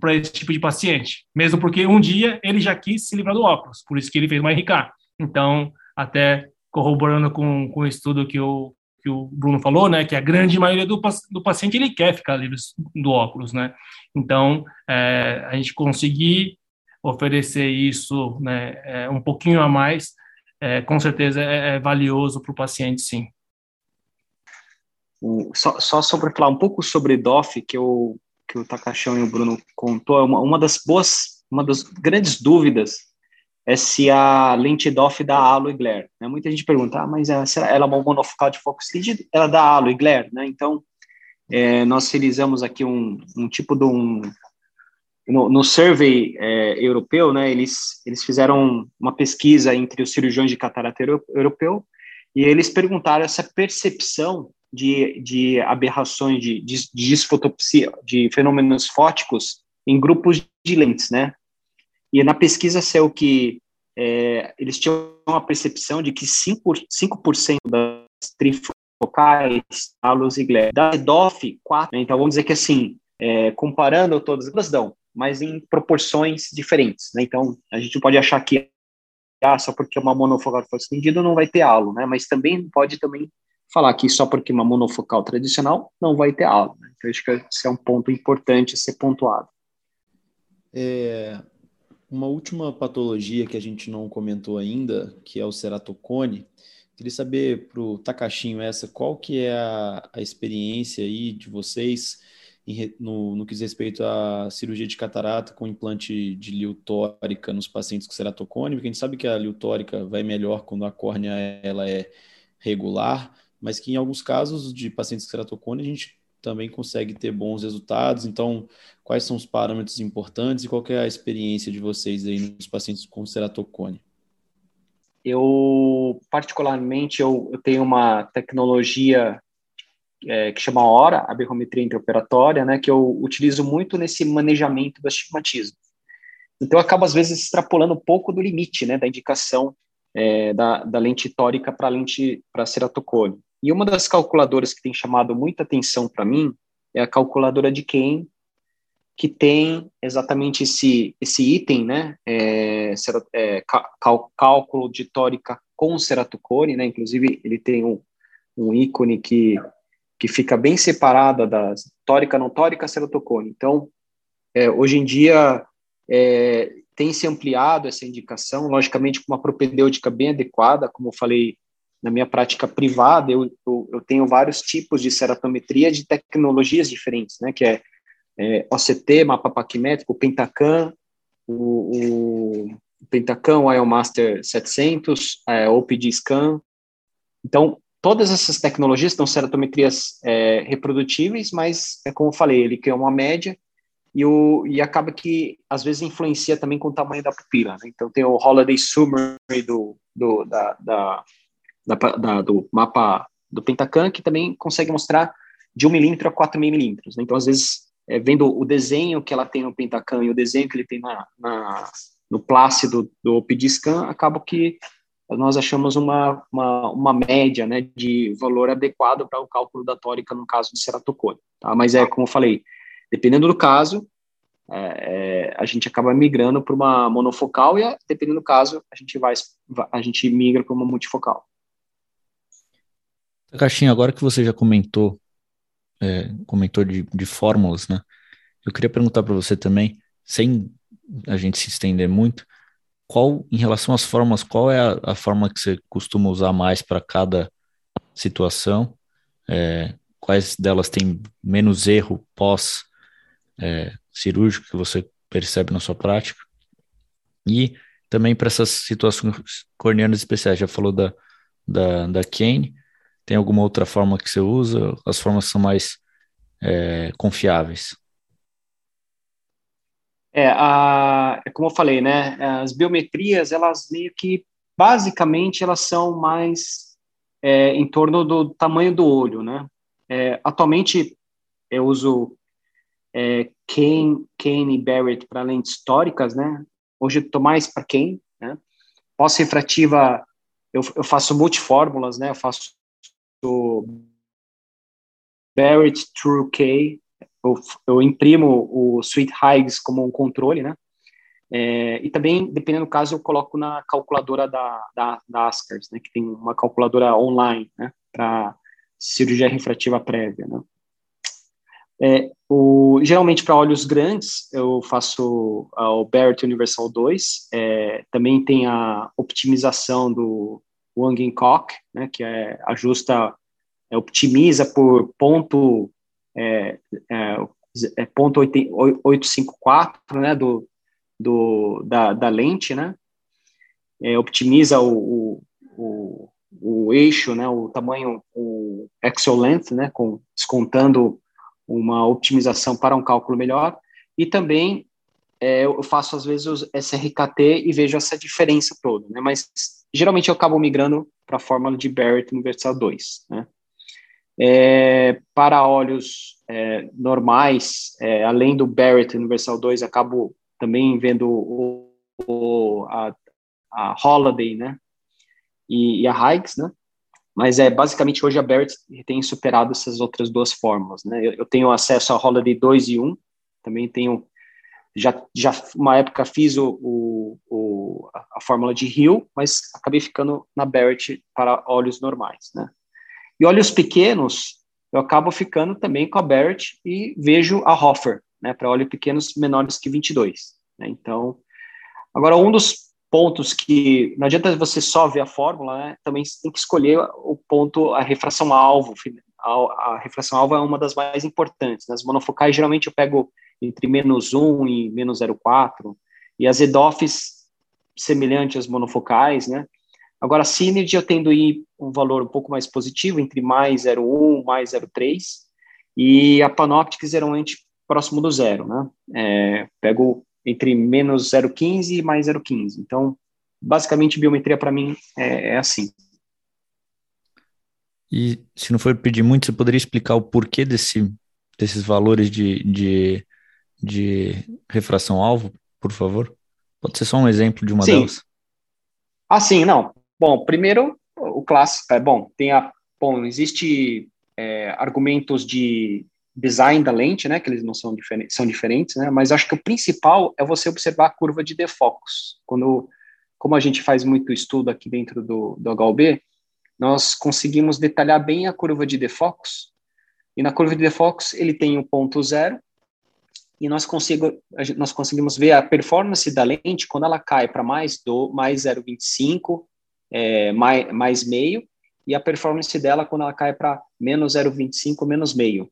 para esse tipo de paciente. Mesmo porque um dia ele já quis se livrar do óculos, por isso que ele fez uma RK. Então, até corroborando com, com o estudo que o, que o Bruno falou, né, que a grande maioria do, do paciente ele quer ficar livre do óculos, né? Então, é, a gente conseguir oferecer isso né, é, um pouquinho a mais, é, com certeza é, é valioso para o paciente, sim. Só, só sobre falar um pouco sobre DOF, que, eu, que o Takashão e o Bruno contou, é uma, uma das boas, uma das grandes dúvidas é se a lente DOF dá halo e glare. Né? Muita gente pergunta, ah, mas ela, ela é uma monofocal de foco extendido? Ela dá halo e glare, né? Então, é, nós realizamos aqui um, um tipo de um, no, no survey é, europeu, né, eles, eles fizeram uma pesquisa entre os cirurgiões de catarata europeu e eles perguntaram essa percepção de, de aberrações, de, de, de disfotopsia, de fenômenos fóticos em grupos de lentes, né? E na pesquisa saiu que é, eles tinham uma percepção de que 5%, 5 das trifocais, halos e glébus, da EDOF, 4%, né? então vamos dizer que assim, é, comparando todas, elas dão, mas em proporções diferentes, né? Então, a gente pode achar que ah, só porque uma monofocal foi estendida não vai ter halo, né? Mas também pode também falar que só porque uma monofocal tradicional não vai ter halo. Né? Então, acho que esse é um ponto importante a ser pontuado. É, uma última patologia que a gente não comentou ainda, que é o ceratocone. Queria saber para o Takashinho essa, qual que é a, a experiência aí de vocês em, no, no que diz respeito à cirurgia de catarata com implante de liutórica nos pacientes com ceratocone, porque a gente sabe que a liutórica vai melhor quando a córnea ela é regular, mas que em alguns casos de pacientes com ceratocone a gente também consegue ter bons resultados. Então, quais são os parâmetros importantes e qual é a experiência de vocês aí nos pacientes com ceratocone? Eu, particularmente, eu, eu tenho uma tecnologia é, que chama HORA, a berrometria intraoperatória, né, que eu utilizo muito nesse manejamento do astigmatismo. Então, eu acabo, às vezes, extrapolando um pouco do limite né, da indicação é, da, da lente tórica para lente para ceratocone. E uma das calculadoras que tem chamado muita atenção para mim é a calculadora de Kane, que tem exatamente esse, esse item, né, é, é, cálculo de tórica com ceratocone, né, inclusive ele tem um, um ícone que que fica bem separada da tórica, não tórica, ceratocone. Então, é, hoje em dia, é, tem se ampliado essa indicação, logicamente com uma propedêutica bem adequada, como eu falei na minha prática privada, eu, eu, eu tenho vários tipos de ceratometria de tecnologias diferentes, né, que é, é OCT, mapa paquimétrico, Pentacam, o, o Pentacam, o IOMaster 700, é, OPD Scan. Então, todas essas tecnologias são ceratometrias é, reprodutíveis, mas, é como eu falei, ele quer uma média e, o, e acaba que, às vezes, influencia também com o tamanho da pupila. Né? Então, tem o Holiday Summary do, do, da, da, da, da, do mapa do Pentacam, que também consegue mostrar de 1 milímetro a 4 milímetros. Né? Então, às vezes, é, vendo o desenho que ela tem no Pentacam e o desenho que ele tem na, na no plácido do OPDScan, acaba que nós achamos uma, uma, uma média né, de valor adequado para o cálculo da tórica no caso de ceratocone. Tá? Mas é como eu falei, dependendo do caso, é, é, a gente acaba migrando para uma monofocal e, dependendo do caso, a gente vai a gente migra para uma multifocal. Caixinha, agora que você já comentou é, comentou de, de fórmulas, né? Eu queria perguntar para você também, sem a gente se estender muito, qual, em relação às formas, qual é a, a forma que você costuma usar mais para cada situação? É, quais delas têm menos erro pós é, cirúrgico que você percebe na sua prática? E também para essas situações corneanas especiais, já falou da, da, da Kane, tem alguma outra forma que você usa? As formas são mais é, confiáveis? É, a, é como eu falei, né? As biometrias, elas meio que, basicamente, elas são mais é, em torno do tamanho do olho, né? É, atualmente, eu uso é, Kane, Kane e Barrett para lentes históricas, né? Hoje eu estou mais para Kane, né? Pós-refrativa, eu, eu faço multifórmulas, né? Eu faço Barrett True K, eu, eu imprimo o Sweet Highs como um controle, né? É, e também, dependendo do caso, eu coloco na calculadora da, da, da Askers, né, que tem uma calculadora online, né, para cirurgia refrativa prévia, né. É, o, geralmente, para olhos grandes, eu faço o Barrett Universal 2, é, também tem a optimização do Wang Cock, né, que é, ajusta, é, optimiza por ponto é, é, é ponto 854, né, do, do, da, da lente, né, é, optimiza o, o, o, eixo, né, o tamanho, o axial length, né, com, descontando uma optimização para um cálculo melhor, e também é, eu faço às vezes o SRKT e vejo essa diferença toda, né? Mas geralmente eu acabo migrando para a fórmula de Barrett Universal 2, né? É, para óleos é, normais, é, além do Barrett Universal 2, acabo também vendo o, o a, a, Holiday, né? E, e a Hikes, né? Mas é basicamente hoje a Barrett tem superado essas outras duas fórmulas, né? Eu, eu tenho acesso a Holiday 2 e 1, também tenho já, já uma época fiz o, o, o, a fórmula de Hill, mas acabei ficando na Barrett para óleos normais, né? E óleos pequenos, eu acabo ficando também com a Barrett e vejo a Hoffer, né, para óleos pequenos menores que 22. Né? Então, agora um dos pontos que não adianta você só ver a fórmula, né, também tem que escolher o ponto, a refração alvo. A, refração alvo é uma das mais importantes. Nas monofocais, geralmente eu pego entre menos 1 e menos 0,4, e as EDOFs semelhantes às monofocais, né? Agora, a Synergy eu tendo ir um valor um pouco mais positivo, entre mais 0,1, mais 0,3, e a Panoptic geralmente próximo do zero, né? É, pego entre menos 0,15 e mais 0,15. Então, basicamente, biometria para mim é, é, assim. E se não for pedir muito, você poderia explicar o porquê desse, desses valores de, de, de refração-alvo, por favor? Pode ser só um exemplo de uma sim. delas? Ah, sim, não. Bom, primeiro, o clássico, é bom, tem a, bom, existe é, argumentos de design da lente, né, que eles não são diferentes, são diferentes, né, mas acho que o principal é você observar a curva de defocus. Quando, como a gente faz muito estudo aqui dentro do, do HUB, nós conseguimos detalhar bem a curva de defocus, e na curva de defocus ele tem o ponto zero, e nós, consigo, nós conseguimos ver a performance da lente quando ela cai para mais do mais 0,25 é, mais, mais meio, e a performance dela quando ela cai para menos 0,25, menos meio.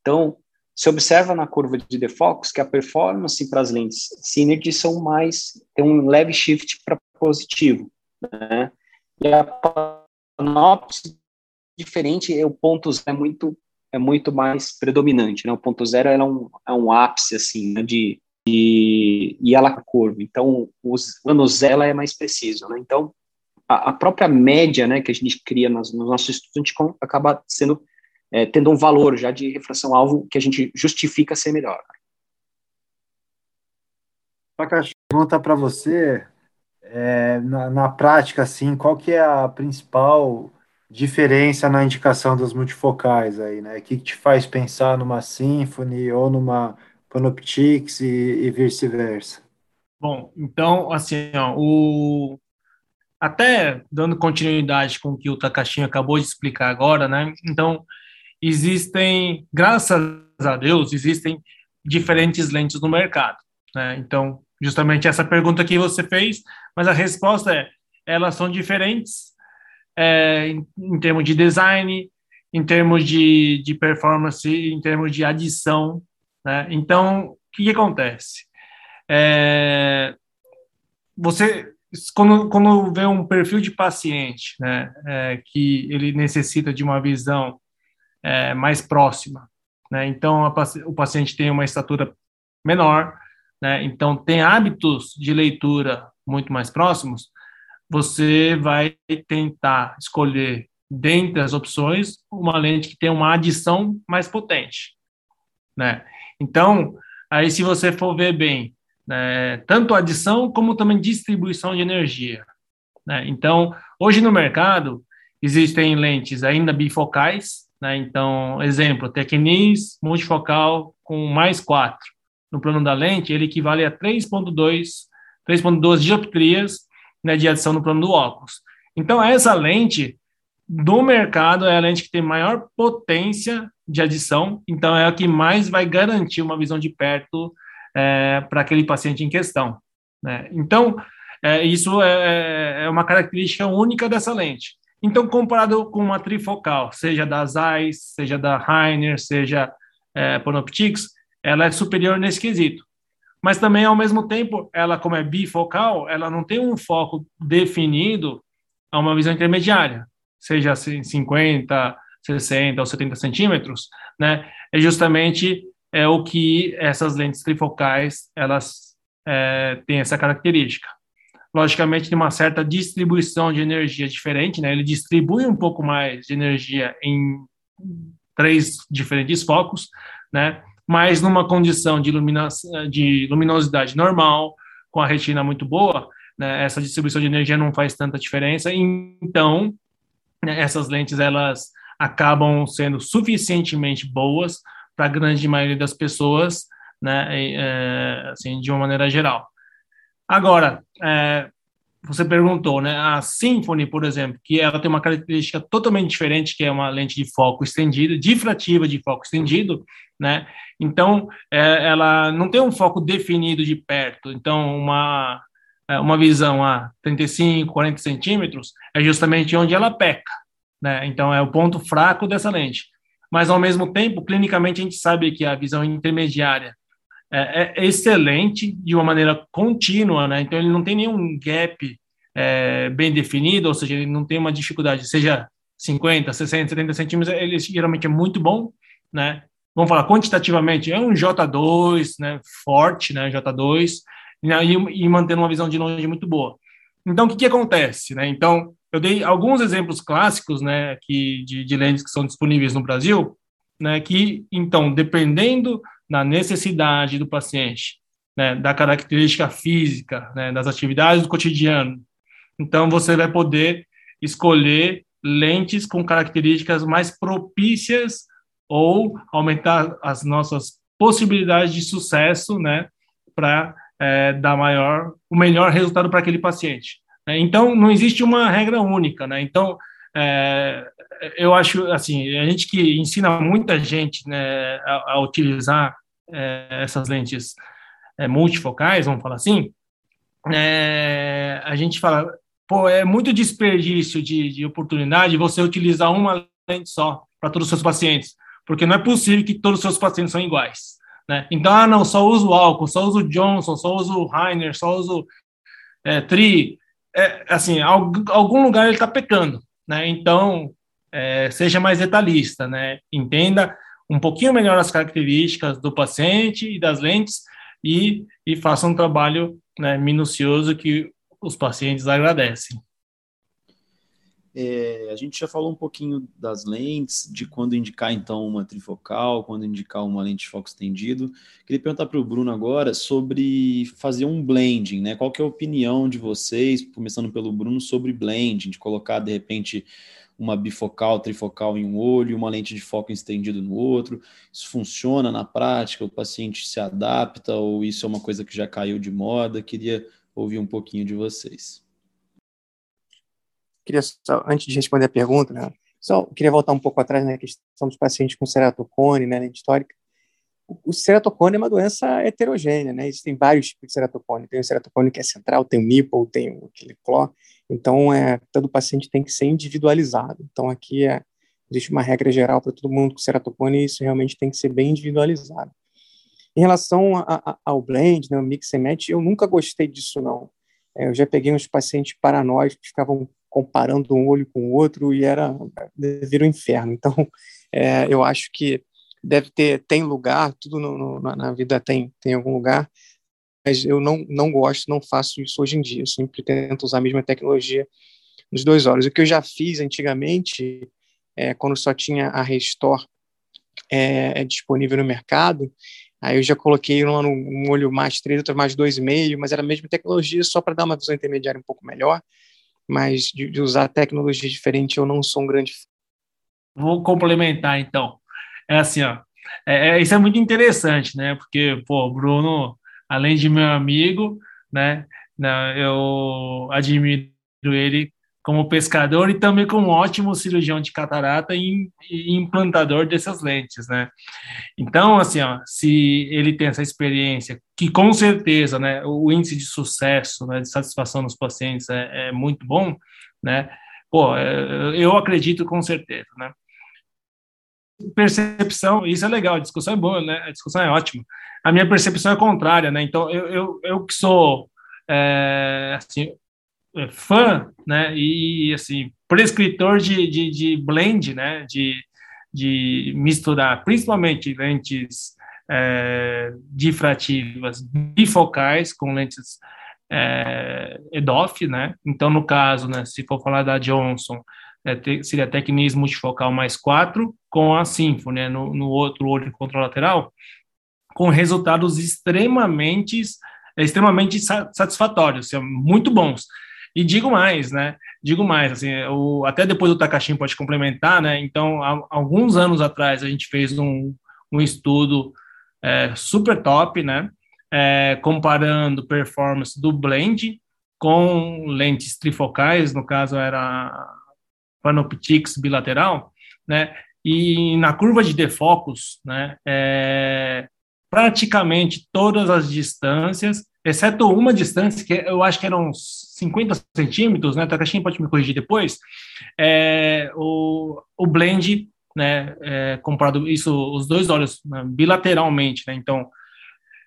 Então, se observa na curva de defocus que a performance para as lentes Synergy são mais, tem um leve shift para positivo, né? E a panopse diferente, o ponto é muito é muito mais predominante, né? O ponto zero é um, é um ápice, assim, né? de, de, e ela curva. Então, os, o ano zero é mais preciso, né? Então, a, a, própria média né, que a gente cria nos, nos nossos estudos, a gente acaba sendo, é, tendo um valor já de refração-alvo que a gente justifica ser melhor. Takashi, pergunta para você, é, na, na, prática, assim, qual que é a principal diferença na indicação das multifocais aí, né? O que, que te faz pensar numa Symphony ou numa Panoptix e, e vice-versa? Bom, então, assim, ó, o, até dando continuidade com o que o Takashi acabou de explicar agora, né? Então, existem, graças a Deus, existem diferentes lentes no mercado, né? Então, justamente essa pergunta que você fez, mas a resposta é, elas são diferentes é, em, em, termos de design, em termos de, de performance, em termos de adição, né? Então, o que, que acontece? É, você quando, quando vê um perfil de paciente, né, é, que ele necessita de uma visão é, mais próxima, né, então a, o paciente tem uma estatura menor, né, então tem hábitos de leitura muito mais próximos, você vai tentar escolher dentre as opções uma lente que tem uma adição mais potente, né? Então, aí se você for ver bem, né, tanto adição como também distribuição de energia. Né? Então, hoje no mercado, existem lentes ainda bifocais, né? então, exemplo, Tecnis multifocal com mais 4. No plano da lente, ele equivale a 3.2 3.2 dioptrias né, de adição no plano do óculos. Então, essa lente do mercado é a lente que tem maior potência de adição, então é a que mais vai garantir uma visão de perto é, para aquele paciente em questão. Né? Então, é, isso é, é, uma característica única dessa lente. Então, comparado com uma trifocal, seja da Zeiss, seja da Rainer, seja é, Panoptix, ela é superior nesse quesito. Mas também, ao mesmo tempo, ela, como é bifocal, ela não tem um foco definido a uma visão intermediária, seja 50, 60 ou 70 centímetros, né? É justamente é o que essas lentes trifocais elas é, tem essa característica. Logicamente, tem uma certa distribuição de energia diferente, né? Ele distribui um pouco mais de energia em três diferentes focos, né? Mas numa condição de, lumina de luminosidade normal, com a retina muito boa, né? essa distribuição de energia não faz tanta diferença. Então, né, essas lentes elas acabam sendo suficientemente boas para a grande maioria das pessoas, né, é, assim, de uma maneira geral. Agora, é, você perguntou, né, a Symfony, por exemplo, que ela tem uma característica totalmente diferente, que é uma lente de foco estendido, difrativa de foco estendido, né, então é, ela não tem um foco definido de perto, então uma, é, uma visão a 35, 40 centímetros é justamente onde ela peca, né, então é o ponto fraco dessa lente. Mas ao mesmo tempo, clinicamente, a gente sabe que a visão intermediária é, é excelente de uma maneira contínua, né? Então, ele não tem nenhum gap é, bem definido, ou seja, ele não tem uma dificuldade, seja 50, 60, 70 centímetros, ele geralmente é muito bom, né? Vamos falar quantitativamente, é um J2, né? Forte, né? J2, né? e, e mantendo uma visão de longe muito boa. Então, o que, que acontece, né? Então, eu dei alguns exemplos clássicos, né, que, de, de lentes que são disponíveis no Brasil, né, que, então, dependendo da necessidade do paciente, né, da característica física, né, das atividades do cotidiano, então você vai poder escolher lentes com características mais propícias ou aumentar as nossas possibilidades de sucesso, né, para é, dar maior, o melhor resultado para aquele paciente. Né? Então, não existe uma regra única, né? Então, é, eu acho, assim, a gente que ensina muita gente né, a, a utilizar é, essas lentes é, multifocais, vamos falar assim, é, a gente fala, pô, é muito desperdício de, de oportunidade você utilizar uma lente só para todos os seus pacientes, porque não é possível que todos os seus pacientes são iguais. Né? Então, ah, não, só uso álcool, só uso Johnson, só uso Rainer, só uso é, Tri, é, assim, algum lugar ele está pecando, né? Então, é, seja mais detalhista, né? Entenda um pouquinho melhor as características do paciente e das lentes e, e faça um trabalho né, minucioso que os pacientes agradecem. É, a gente já falou um pouquinho das lentes, de quando indicar então uma trifocal, quando indicar uma lente de foco estendido. Queria perguntar para o Bruno agora sobre fazer um blending, né? Qual que é a opinião de vocês, começando pelo Bruno, sobre blending, de colocar de repente uma bifocal, trifocal em um olho, uma lente de foco estendido no outro. Isso funciona na prática? O paciente se adapta ou isso é uma coisa que já caiu de moda? Queria ouvir um pouquinho de vocês queria só, antes de responder a pergunta, né, só queria voltar um pouco atrás na né, questão dos pacientes com ceratocone, né, lente histórica. O, o ceratocone é uma doença heterogênea, né? Existem vários tipos de ceratocone. Tem o ceratocone que é central, tem o nipple, tem o cló. Então, é, todo paciente tem que ser individualizado. Então, aqui é, existe uma regra geral para todo mundo com ceratocone e isso realmente tem que ser bem individualizado. Em relação a, a, ao blend, né, o mix and match, eu nunca gostei disso, não. É, eu já peguei uns pacientes paranoicos que ficavam comparando um olho com o outro e era vira um inferno. Então, é, eu acho que deve ter tem lugar, tudo no, no, na vida tem tem algum lugar, mas eu não não gosto, não faço isso hoje em dia. Eu sempre tento usar a mesma tecnologia nos dois olhos. O que eu já fiz antigamente, é, quando só tinha a Restore é, é disponível no mercado, Aí eu já coloquei um, um olho mais 3, outro mais 2,5, mas era a mesma tecnologia, só para dar uma visão intermediária um pouco melhor mas de, de usar tecnologia diferente eu não sou um grande Vou complementar então. É assim, ó, é, é, isso é muito interessante, né? Porque, pô, Bruno, além de meu amigo, né, né eu admiro ele como pescador e também como ótimo cirurgião de catarata e, e, implantador dessas lentes, né? Então, assim, ó, se ele tem essa experiência, que com certeza, né, o índice de sucesso, né, de satisfação dos pacientes é, é muito bom, né? Pô, é, eu acredito com certeza, né? Percepção, isso é legal, a discussão é boa, né? A discussão é ótima. A minha percepção é contrária, né? Então, eu, eu, eu que sou, é, assim, é, fã, né, e assim, prescritor de, de, de blend, né, de, de misturar principalmente lentes é, difrativas bifocais com lentes é, EDOF, né? Então, no caso, né, se for falar da Johnson, é, seria tecnismo multifocal mais 4 com a Symfony, né, no, no outro olho contralateral, com resultados extremamente, extremamente satisfatórios, muito bons. E digo mais, né? Digo mais, assim, o, até depois o Takashi pode complementar, né? Então, há, alguns anos atrás a gente fez um, um estudo é, super top, né? É, comparando performance do blend com lentes trifocais, no caso era Panoptix bilateral, né? E na curva de defocus, né? É, praticamente todas as distâncias, exceto uma distância que eu acho que eram 50 centímetros, né? Takashi pode me corrigir depois. É, o, o blend né, é, comparado isso, os dois olhos né, bilateralmente, né, então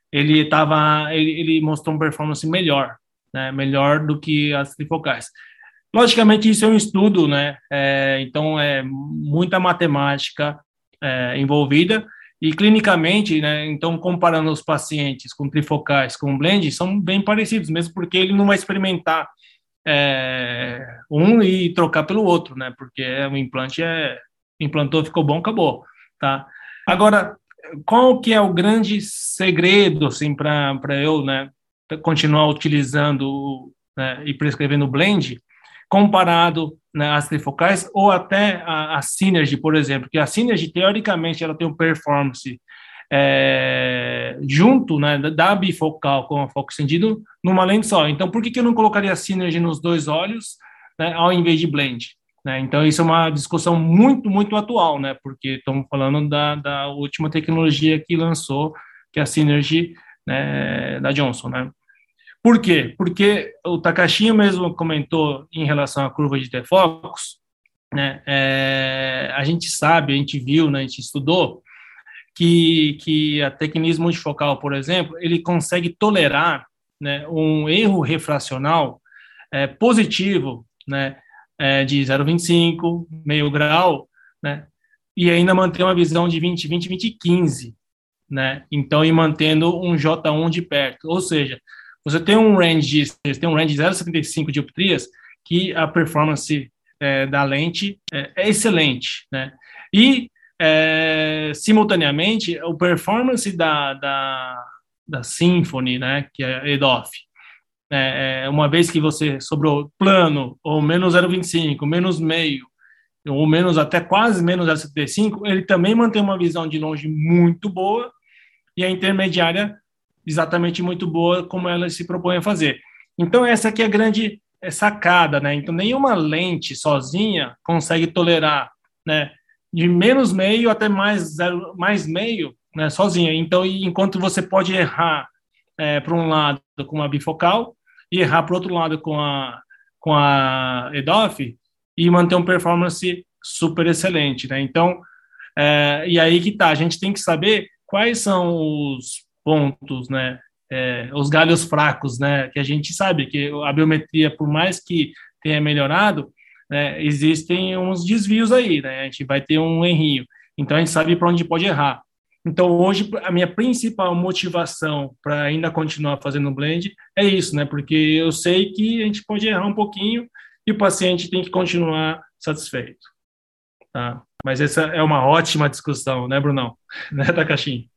ele estava, ele, ele, mostrou uma performance melhor, né, melhor do que as trifocais. Logicamente isso é um estudo, né, é, então é muita matemática é, envolvida. E clinicamente, né, então comparando os pacientes com trifocais com blend são bem parecidos, mesmo porque ele não vai experimentar é, um e trocar pelo outro, né, porque o implante é implantou, ficou bom, acabou, tá? Agora, qual que é o grande segredo, assim, para eu, né, continuar utilizando né, e prescrevendo blend, comparado né, às trifocais ou até a, a Synergy, por exemplo, que a Synergy, teoricamente, ela tem um performance é, junto né, da bifocal com a foco estendido numa lente só. Então, por que, que eu não colocaria a Synergy nos dois olhos né, ao invés de blend? Né? Então, isso é uma discussão muito, muito atual, né? porque estamos falando da, da última tecnologia que lançou, que é a Synergy né, da Johnson. Né? Por quê? Porque o Takashi mesmo comentou em relação à curva de defocus, né, é, a gente sabe, a gente viu, né, a gente estudou, que, que a tecnismo multifocal, por exemplo, ele consegue tolerar né, um erro refracional é, positivo né, é, de 0,25, meio grau, né? E ainda manter uma visão de 20, 20, 20, 15, né? Então, e mantendo um J1 de perto. Ou seja, você tem um range você tem um range de 0,75 dioptrias que a performance é, da lente é, é, excelente, né? E, é, simultaneamente, o performance da, da, da Symfony, né, que é EDOF, é, é, uma vez que você sobrou plano, ou menos 0,25, menos meio, ou menos até quase menos 0,75, ele também mantém uma visão de longe muito boa e a intermediária exatamente muito boa como ela se propõe a fazer. Então essa aqui é a grande é, sacada, né? Então nenhuma lente sozinha consegue tolerar, né, de menos meio até mais zero, mais meio, né, sozinha. Então enquanto você pode errar é, para um lado com uma bifocal, e errar para outro lado com a, com a EDOF e manter uma performance super excelente, né? Então, é, e aí que tá, a gente tem que saber quais são os pontos, né? É, os galhos fracos, né? Que a gente sabe que a biometria, por mais que tenha melhorado, né, existem uns desvios aí, né? A gente vai ter um errinho. Então a gente sabe para onde pode errar. Então, hoje, a minha principal motivação para ainda continuar fazendo blend é isso, né? Porque eu sei que a gente pode errar um pouquinho e o paciente tem que continuar satisfeito. Tá? Mas essa é uma ótima discussão, né, Brunão? Né, Takashi?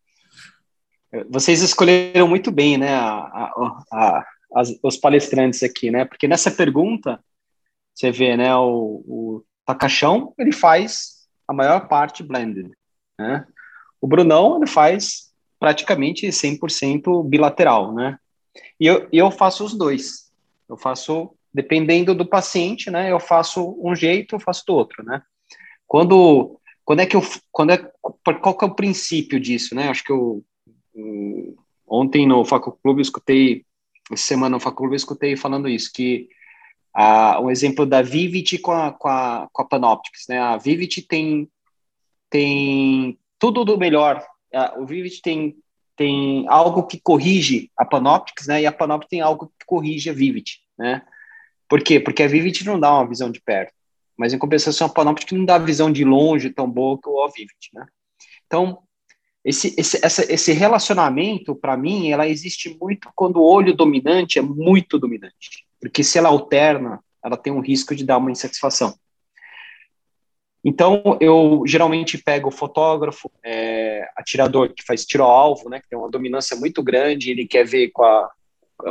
Vocês escolheram muito bem, né, a, a, a, as, os palestrantes aqui, né? Porque nessa pergunta, você vê, né, o, o Takachão, ele faz a maior parte blended, né? O Brunão ele faz praticamente 100% bilateral, né? E eu, eu faço os dois. Eu faço, dependendo do paciente, né? Eu faço um jeito, eu faço do outro, né? Quando, quando é que eu, quando é, qual que é o princípio disso, né? Acho que eu, ontem no Facu Clube eu escutei, essa semana no Facu Clube eu escutei falando isso, que ah, um exemplo da Vivit com a, com a, com a Panoptics, né? A Vivit tem, tem tudo do melhor. O Vivid tem, tem algo que corrige a Panoptics, né? E a Panoptics tem algo que corrige a Vivid, né? Por quê? Porque a Vivid não dá uma visão de perto, mas em compensação a Panoptics não dá visão de longe tão boa que o Vivid, né? Então, esse, esse, essa, esse relacionamento, para mim, ela existe muito quando o olho dominante é muito dominante. Porque se ela alterna, ela tem um risco de dar uma insatisfação. Então, eu geralmente pego o fotógrafo, é, atirador que faz tiro ao alvo, né, que tem uma dominância muito grande, ele quer ver com a,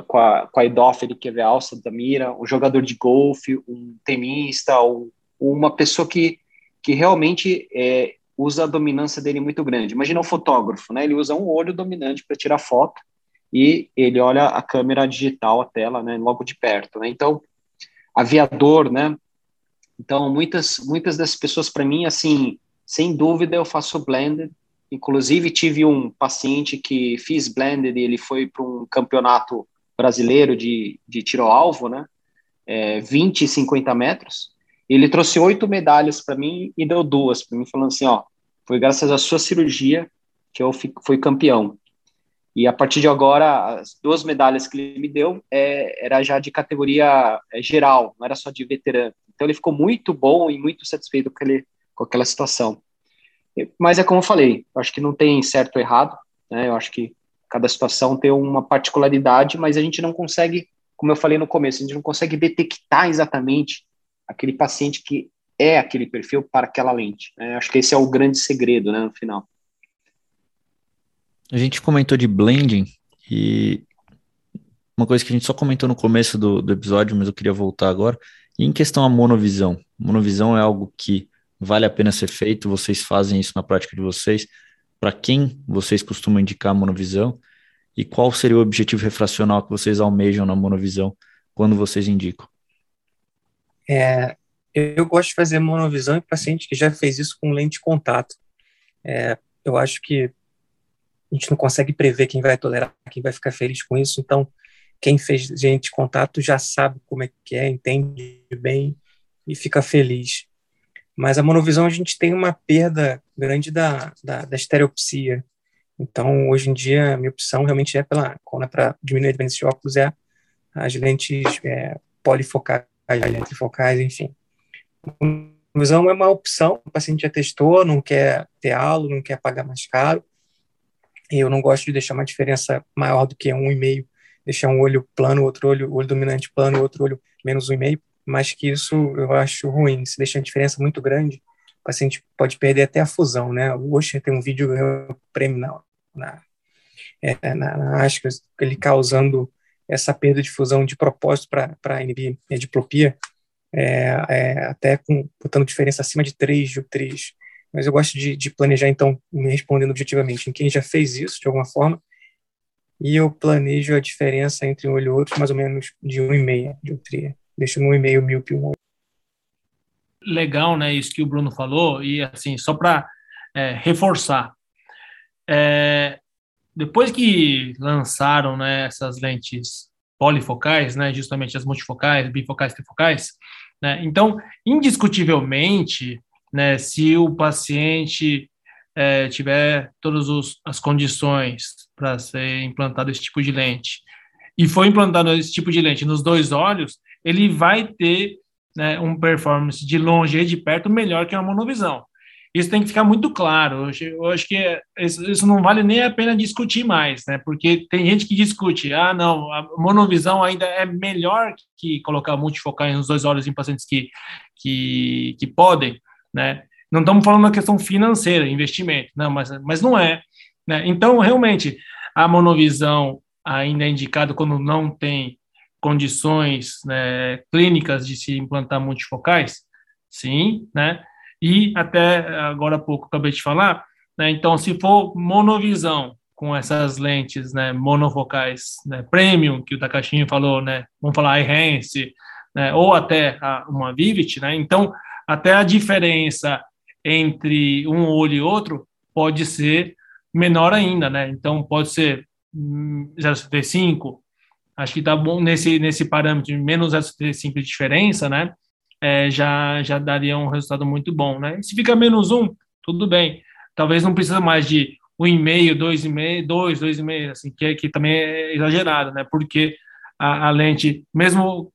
com a, com a ele quer ver a alça da mira, um jogador de golfe, um tenista, ou uma pessoa que, que realmente é, usa a dominância dele muito grande. Imagina um fotógrafo, né, ele usa um olho dominante para tirar foto e ele olha a câmera digital, a tela, né, logo de perto. Né? Então, aviador, né, então, muitas, muitas das pessoas, para mim, assim, sem dúvida, eu faço blended. Inclusive, tive um paciente que fiz blended e ele foi para um campeonato brasileiro de, de tiro-alvo, né? É, 20 e 50 metros. Ele trouxe oito medalhas para mim e deu duas para mim, falando assim: ó, foi graças à sua cirurgia que eu fui campeão. E a partir de agora, as duas medalhas que ele me deu é, era já de categoria é, geral, não era só de veterano. Então ele ficou muito bom e muito satisfeito com, ele, com aquela situação. Mas é como eu falei, eu acho que não tem certo ou errado, né? Eu acho que cada situação tem uma particularidade, mas a gente não consegue, como eu falei no começo, a gente não consegue detectar exatamente aquele paciente que é aquele perfil para aquela lente. Né? Acho que esse é o grande segredo, né, no final. A gente comentou de blending e uma coisa que a gente só comentou no começo do, do episódio, mas eu queria voltar agora, e em questão a monovisão, monovisão é algo que vale a pena ser feito, vocês fazem isso na prática de vocês. Para quem vocês costumam indicar monovisão e qual seria o objetivo refracional que vocês almejam na monovisão quando vocês indicam? É, eu gosto de fazer monovisão em paciente que já fez isso com lente de contato. É, eu acho que a gente não consegue prever quem vai tolerar, quem vai ficar feliz com isso, então quem fez gente contato já sabe como é que é, entende bem e fica feliz. Mas a monovisão a gente tem uma perda grande da, da, da estereopsia. Então, hoje em dia, a minha opção realmente é pela, quando é para diminuir a dependência de óculos, é as lentes é, polifocais, trifocais, enfim. Visão é uma opção, o paciente já testou, não quer ter halo, não quer pagar mais caro, eu não gosto de deixar uma diferença maior do que um e meio deixar um olho plano, outro olho, olho dominante plano, outro olho menos um e meio, mas que isso eu acho ruim. Se deixar uma diferença muito grande, o paciente pode perder até a fusão, né? O Osher tem um vídeo prêmio na, na, é, na, na Ascas, ele causando essa perda de fusão de propósito para a diplopia, é, é, até com, botando diferença acima de 3 dioptrias. Mas eu gosto de, de planejar, então, me respondendo objetivamente, em quem já fez isso, de alguma forma, e eu planejo a diferença entre um olho e outro mais ou menos de 1,5 dioptria. Deixo no 1,5 míope um olho. Legal, né, isso que o Bruno falou, e assim, só para é, reforçar, é, depois que lançaram né, essas lentes polifocais, né, justamente as multifocais, bifocais, trifocais, né, então, indiscutivelmente, né, se o paciente é, tiver todas os, as condições para ser implantado esse tipo de lente e for implantado esse tipo de lente nos dois olhos, ele vai ter né, um performance de longe e de perto melhor que a monovisão. Isso tem que ficar muito claro. Eu, acho que isso não vale nem a pena discutir mais, né? Porque tem gente que discute, ah, não, a monovisão ainda é melhor que colocar multifocal nos dois olhos em pacientes que, que, que podem, né? Não estamos falando da questão financeira, investimento, não, mas, mas não é. Né? Então, realmente, a monovisão ainda é indicada quando não tem condições né, clínicas de se implantar multifocais, sim, né? E até agora há pouco acabei de falar, né? Então, se for monovisão com essas lentes, né, monofocais, né, premium que o Takashinho falou, né? Vamos falar iHense, né, ou até a, uma Vivid, né? Então, até a diferença entre um olho e outro pode ser menor ainda, né? Então pode ser 0,75, hum, acho que está bom nesse, nesse parâmetro, menos 0,75 de diferença, né? É, já, já daria um resultado muito bom, né? se fica menos um, tudo bem. Talvez não precisa mais de 1,5, 2,5, 2, 2,5, assim, que, que também é exagerado, né? Porque a, a lente, mesmo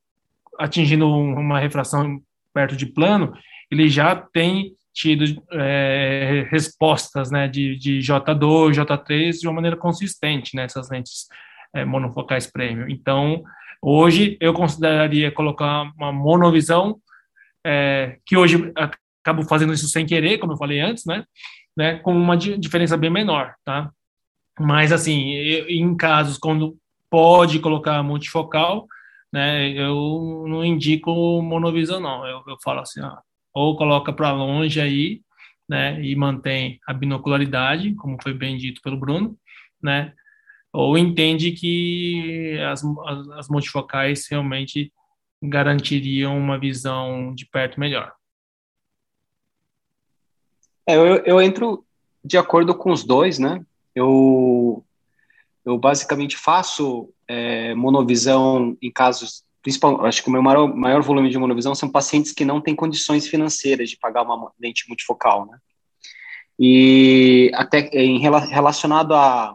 atingindo uma refração perto de plano, ele já tem tido é, respostas né, de, de J2, J3 de uma maneira consistente nessas lentes é, monofocais premium. Então, hoje eu consideraria colocar uma monovisão, é, que hoje acabo fazendo isso sem querer, como eu falei antes, né, né? Com uma diferença bem menor, tá? Mas, assim, eu, em casos quando pode colocar multifocal, né, eu não indico monovisão, não. Eu, eu falo assim, ó, ou coloca para longe aí, né, e mantém a binocularidade, como foi bem dito pelo Bruno, né, ou entende que as, as, as multifocais realmente garantiriam uma visão de perto melhor. É, eu, eu entro de acordo com os dois, né? Eu, eu basicamente faço é, monovisão em casos, principal, acho que o meu maior, maior volume de monovisão são pacientes que não têm condições financeiras de pagar uma lente multifocal, né? E até em relacionado a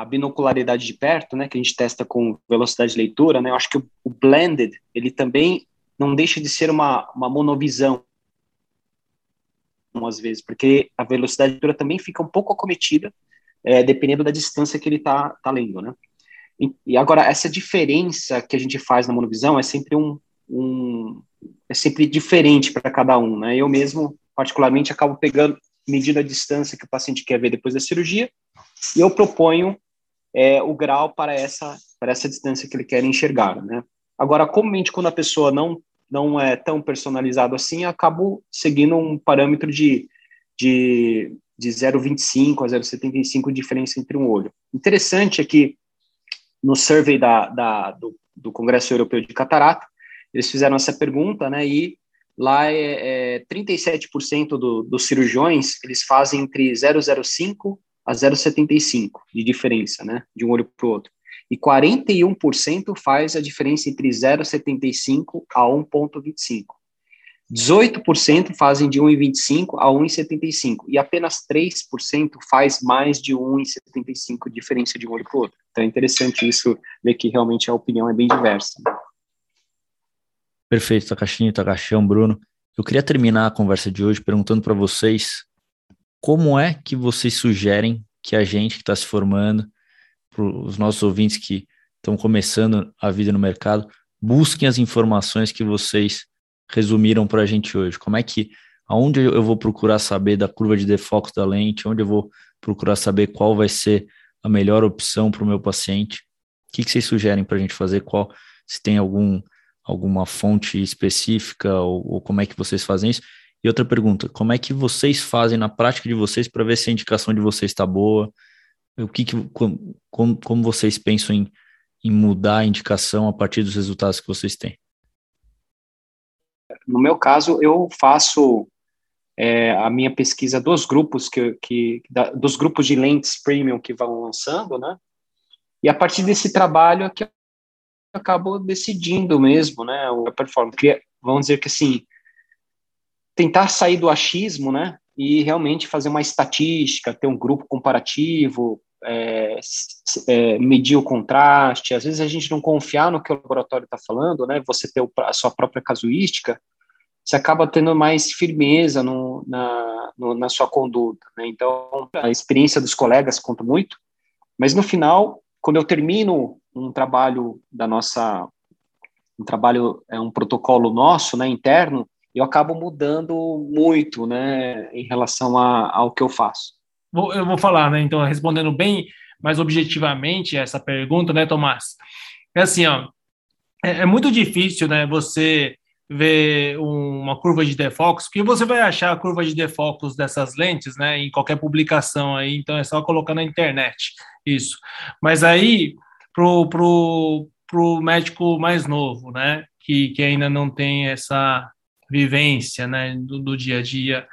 a binocularidade de perto, né, que a gente testa com velocidade de leitura, né, eu acho que o, o blended, ele também não deixa de ser uma, uma monovisão, às vezes, porque a velocidade de leitura também fica um pouco acometida, é, dependendo da distância que ele está tá lendo, né. E, e, agora, essa diferença que a gente faz na monovisão é sempre um, um é sempre diferente para cada um, né, eu mesmo, particularmente, acabo pegando, medindo a distância que o paciente quer ver depois da cirurgia, e eu proponho é, o grau para essa, para essa distância que ele quer enxergar, né? Agora, comumente, quando a pessoa não, não é tão personalizado assim, acabo seguindo um parâmetro de, de, de 0,25 a 0,75 diferença entre um olho. Interessante é que no survey da, da, do, do Congresso Europeu de Catarata, eles fizeram essa pergunta, né, e lá é, é 37% do, dos cirurgiões, eles fazem entre 0,05 a 0,75 de diferença, né, de um olho para o outro. E 41% faz a diferença entre 0,75 a 1,25. 18% fazem de 1,25 a 1,75 e apenas 3% faz mais de 1,75 diferença de um olho para o outro. Então é interessante isso, ver que realmente a opinião é bem diversa. Perfeito, Takashinho, Takashão, Bruno. Eu queria terminar a conversa de hoje perguntando para vocês como é que vocês sugerem que a gente que está se formando, para os nossos ouvintes que estão começando a vida no mercado, busquem as informações que vocês resumiram para a gente hoje? Como é que, aonde eu vou procurar saber da curva de defoco da lente, onde eu vou procurar saber qual vai ser a melhor opção para o meu paciente? O que, que vocês sugerem para a gente fazer? Qual, se tem algum, alguma fonte específica ou, ou como é que vocês fazem isso? E outra pergunta, como é que vocês fazem na prática de vocês para ver se a indicação de vocês está boa? O que, que como, como vocês pensam em, em mudar a indicação a partir dos resultados que vocês têm? No meu caso, eu faço é, a minha pesquisa dos grupos que, que da, dos grupos de lentes premium que vão lançando, né? E a partir desse trabalho é que eu acabo decidindo mesmo, né? A performance. Vamos dizer que assim, tentar sair do achismo, né? E realmente fazer uma estatística, ter um grupo comparativo, é, é, medir o contraste. Às vezes a gente não confiar no que o laboratório está falando, né? Você ter a sua própria casuística, você acaba tendo mais firmeza no, na, no, na sua conduta. Né? Então, a experiência dos colegas conta muito, mas no final, quando eu termino um trabalho da nossa, um trabalho, é um protocolo nosso, né, interno, eu acabo mudando muito, né, em relação a, ao que eu faço. Eu vou falar, né, então, respondendo bem mais objetivamente essa pergunta, né, Tomás? É assim, ó, é, é muito difícil, né, você ver uma curva de defocus, porque você vai achar a curva de defocus dessas lentes, né, em qualquer publicação aí, então é só colocar na internet, isso. Mas aí, pro, pro, pro médico mais novo, né, que, que ainda não tem essa vivência né, do, do dia a dia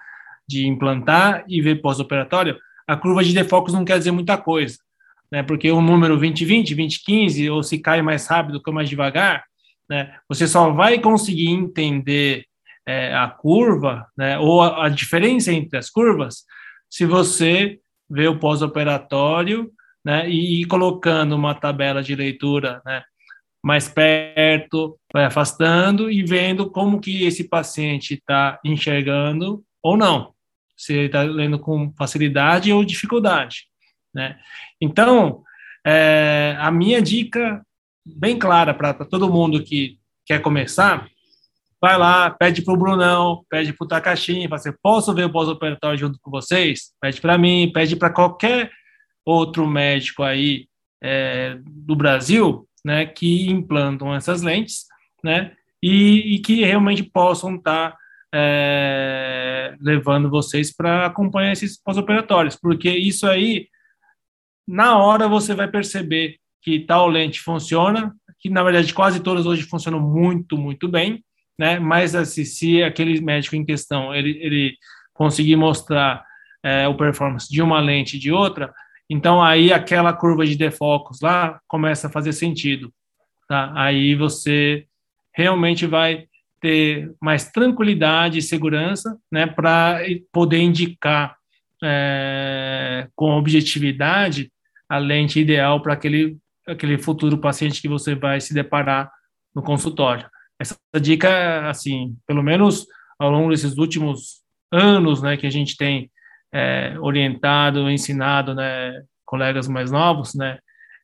de implantar e ver pós-operatório, a curva de defocus não quer dizer muita coisa, né? Porque o número 2020, 2015, ou se cai mais rápido ou mais devagar, né? Você só vai conseguir entender é, a curva, né? Ou a, a, diferença entre as curvas, se você vê o pós-operatório, né? E ir colocando uma tabela de leitura, né? mais perto, vai afastando e vendo como que esse paciente está enxergando ou não. Se ele está lendo com facilidade ou dificuldade, né? Então, é, a minha dica bem clara para todo mundo que quer começar, vai lá, pede para o Brunão, pede para o Takashi, fala assim, posso ver o pós-operatório junto com vocês? Pede para mim, pede para qualquer outro médico aí é, do Brasil, né, que implantam essas lentes, né, e, e que realmente possam estar tá, é, levando vocês para acompanhar esses pós-operatórios, porque isso aí, na hora você vai perceber que tal lente funciona, que na verdade quase todas hoje funcionam muito, muito bem, né? Mas assim, se aquele médico em questão ele, ele conseguir mostrar é, o performance de uma lente e de outra, então aí aquela curva de defocos lá começa a fazer sentido, tá? Aí você realmente vai ter mais tranquilidade e segurança, né, para poder indicar é, com objetividade a lente ideal para aquele aquele futuro paciente que você vai se deparar no consultório. Essa dica, assim, pelo menos ao longo desses últimos anos, né, que a gente tem é, orientado, ensinado, né, colegas mais novos, né,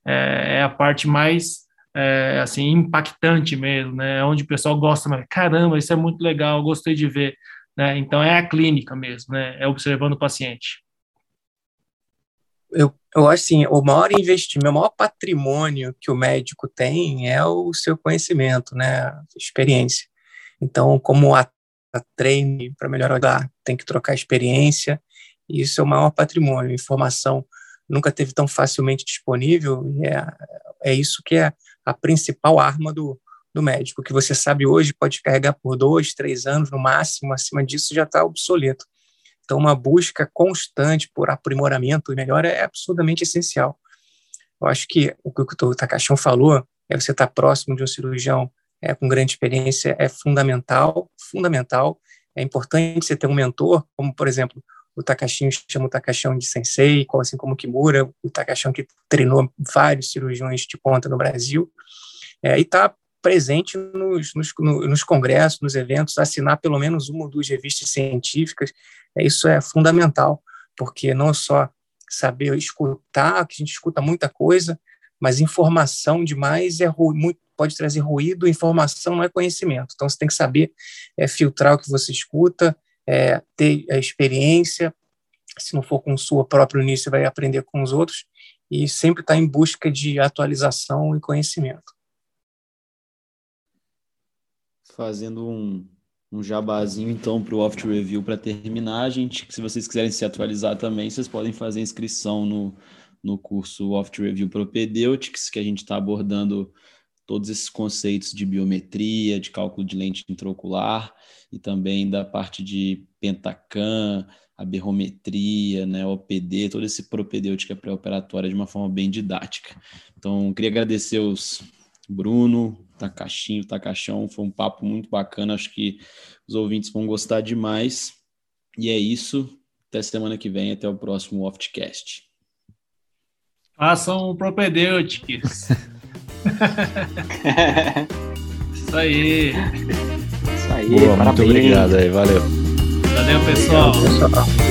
é, é a parte mais é, assim impactante mesmo, né, onde o pessoal gosta, mas caramba, isso é muito legal, gostei de ver, né, então é a clínica mesmo, né, é observando o paciente. Eu, eu acho assim, o maior investimento, o maior patrimônio que o médico tem é o seu conhecimento, né, experiência. Então, como a, a treine para melhorar, tem que trocar experiência, isso é o maior patrimônio. Informação nunca teve tão facilmente disponível, e é, é isso que é a principal arma do, do médico. Que você sabe hoje pode carregar por dois, três anos no máximo, acima disso já está obsoleto. Então, uma busca constante por aprimoramento e melhora é absurdamente essencial. Eu acho que o que o Takashon falou, é você estar próximo de um cirurgião é, com grande experiência, é fundamental, fundamental. É importante você ter um mentor, como, por exemplo, o Takashon chama o Takashon de sensei, assim como o Kimura, o Takashon que treinou vários cirurgiões de ponta no Brasil, é, e está presente nos, nos, nos, congressos, nos eventos, assinar pelo menos uma ou duas revistas científicas. É, isso é fundamental, porque não só saber escutar, que a gente escuta muita coisa, mas informação demais é muito, pode trazer ruído, informação não é conhecimento. Então você tem que saber é, filtrar o que você escuta, é, ter a experiência, se não for com sua própria você vai aprender com os outros, e sempre estar tá em busca de atualização e conhecimento fazendo um, um jabazinho então para o Oft Review para terminar. Gente, se vocês quiserem se atualizar também, vocês podem fazer inscrição no, no curso Oft Review Propedeutics, que a gente está abordando todos esses conceitos de biometria, de cálculo de lente intraocular e também da parte de pentacam, a berrometria, né, OPD, todo esse propedêutica pré-operatória de uma forma bem didática. Então, queria agradecer os Bruno, Takashinho, Takachão. Foi um papo muito bacana. Acho que os ouvintes vão gostar demais. E é isso. Até semana que vem. Até o próximo Oftcast. Façam o Propedeutics. isso aí. Isso aí. Boa, muito obrigado aí. Valeu. Valeu, pessoal. Obrigado, pessoal.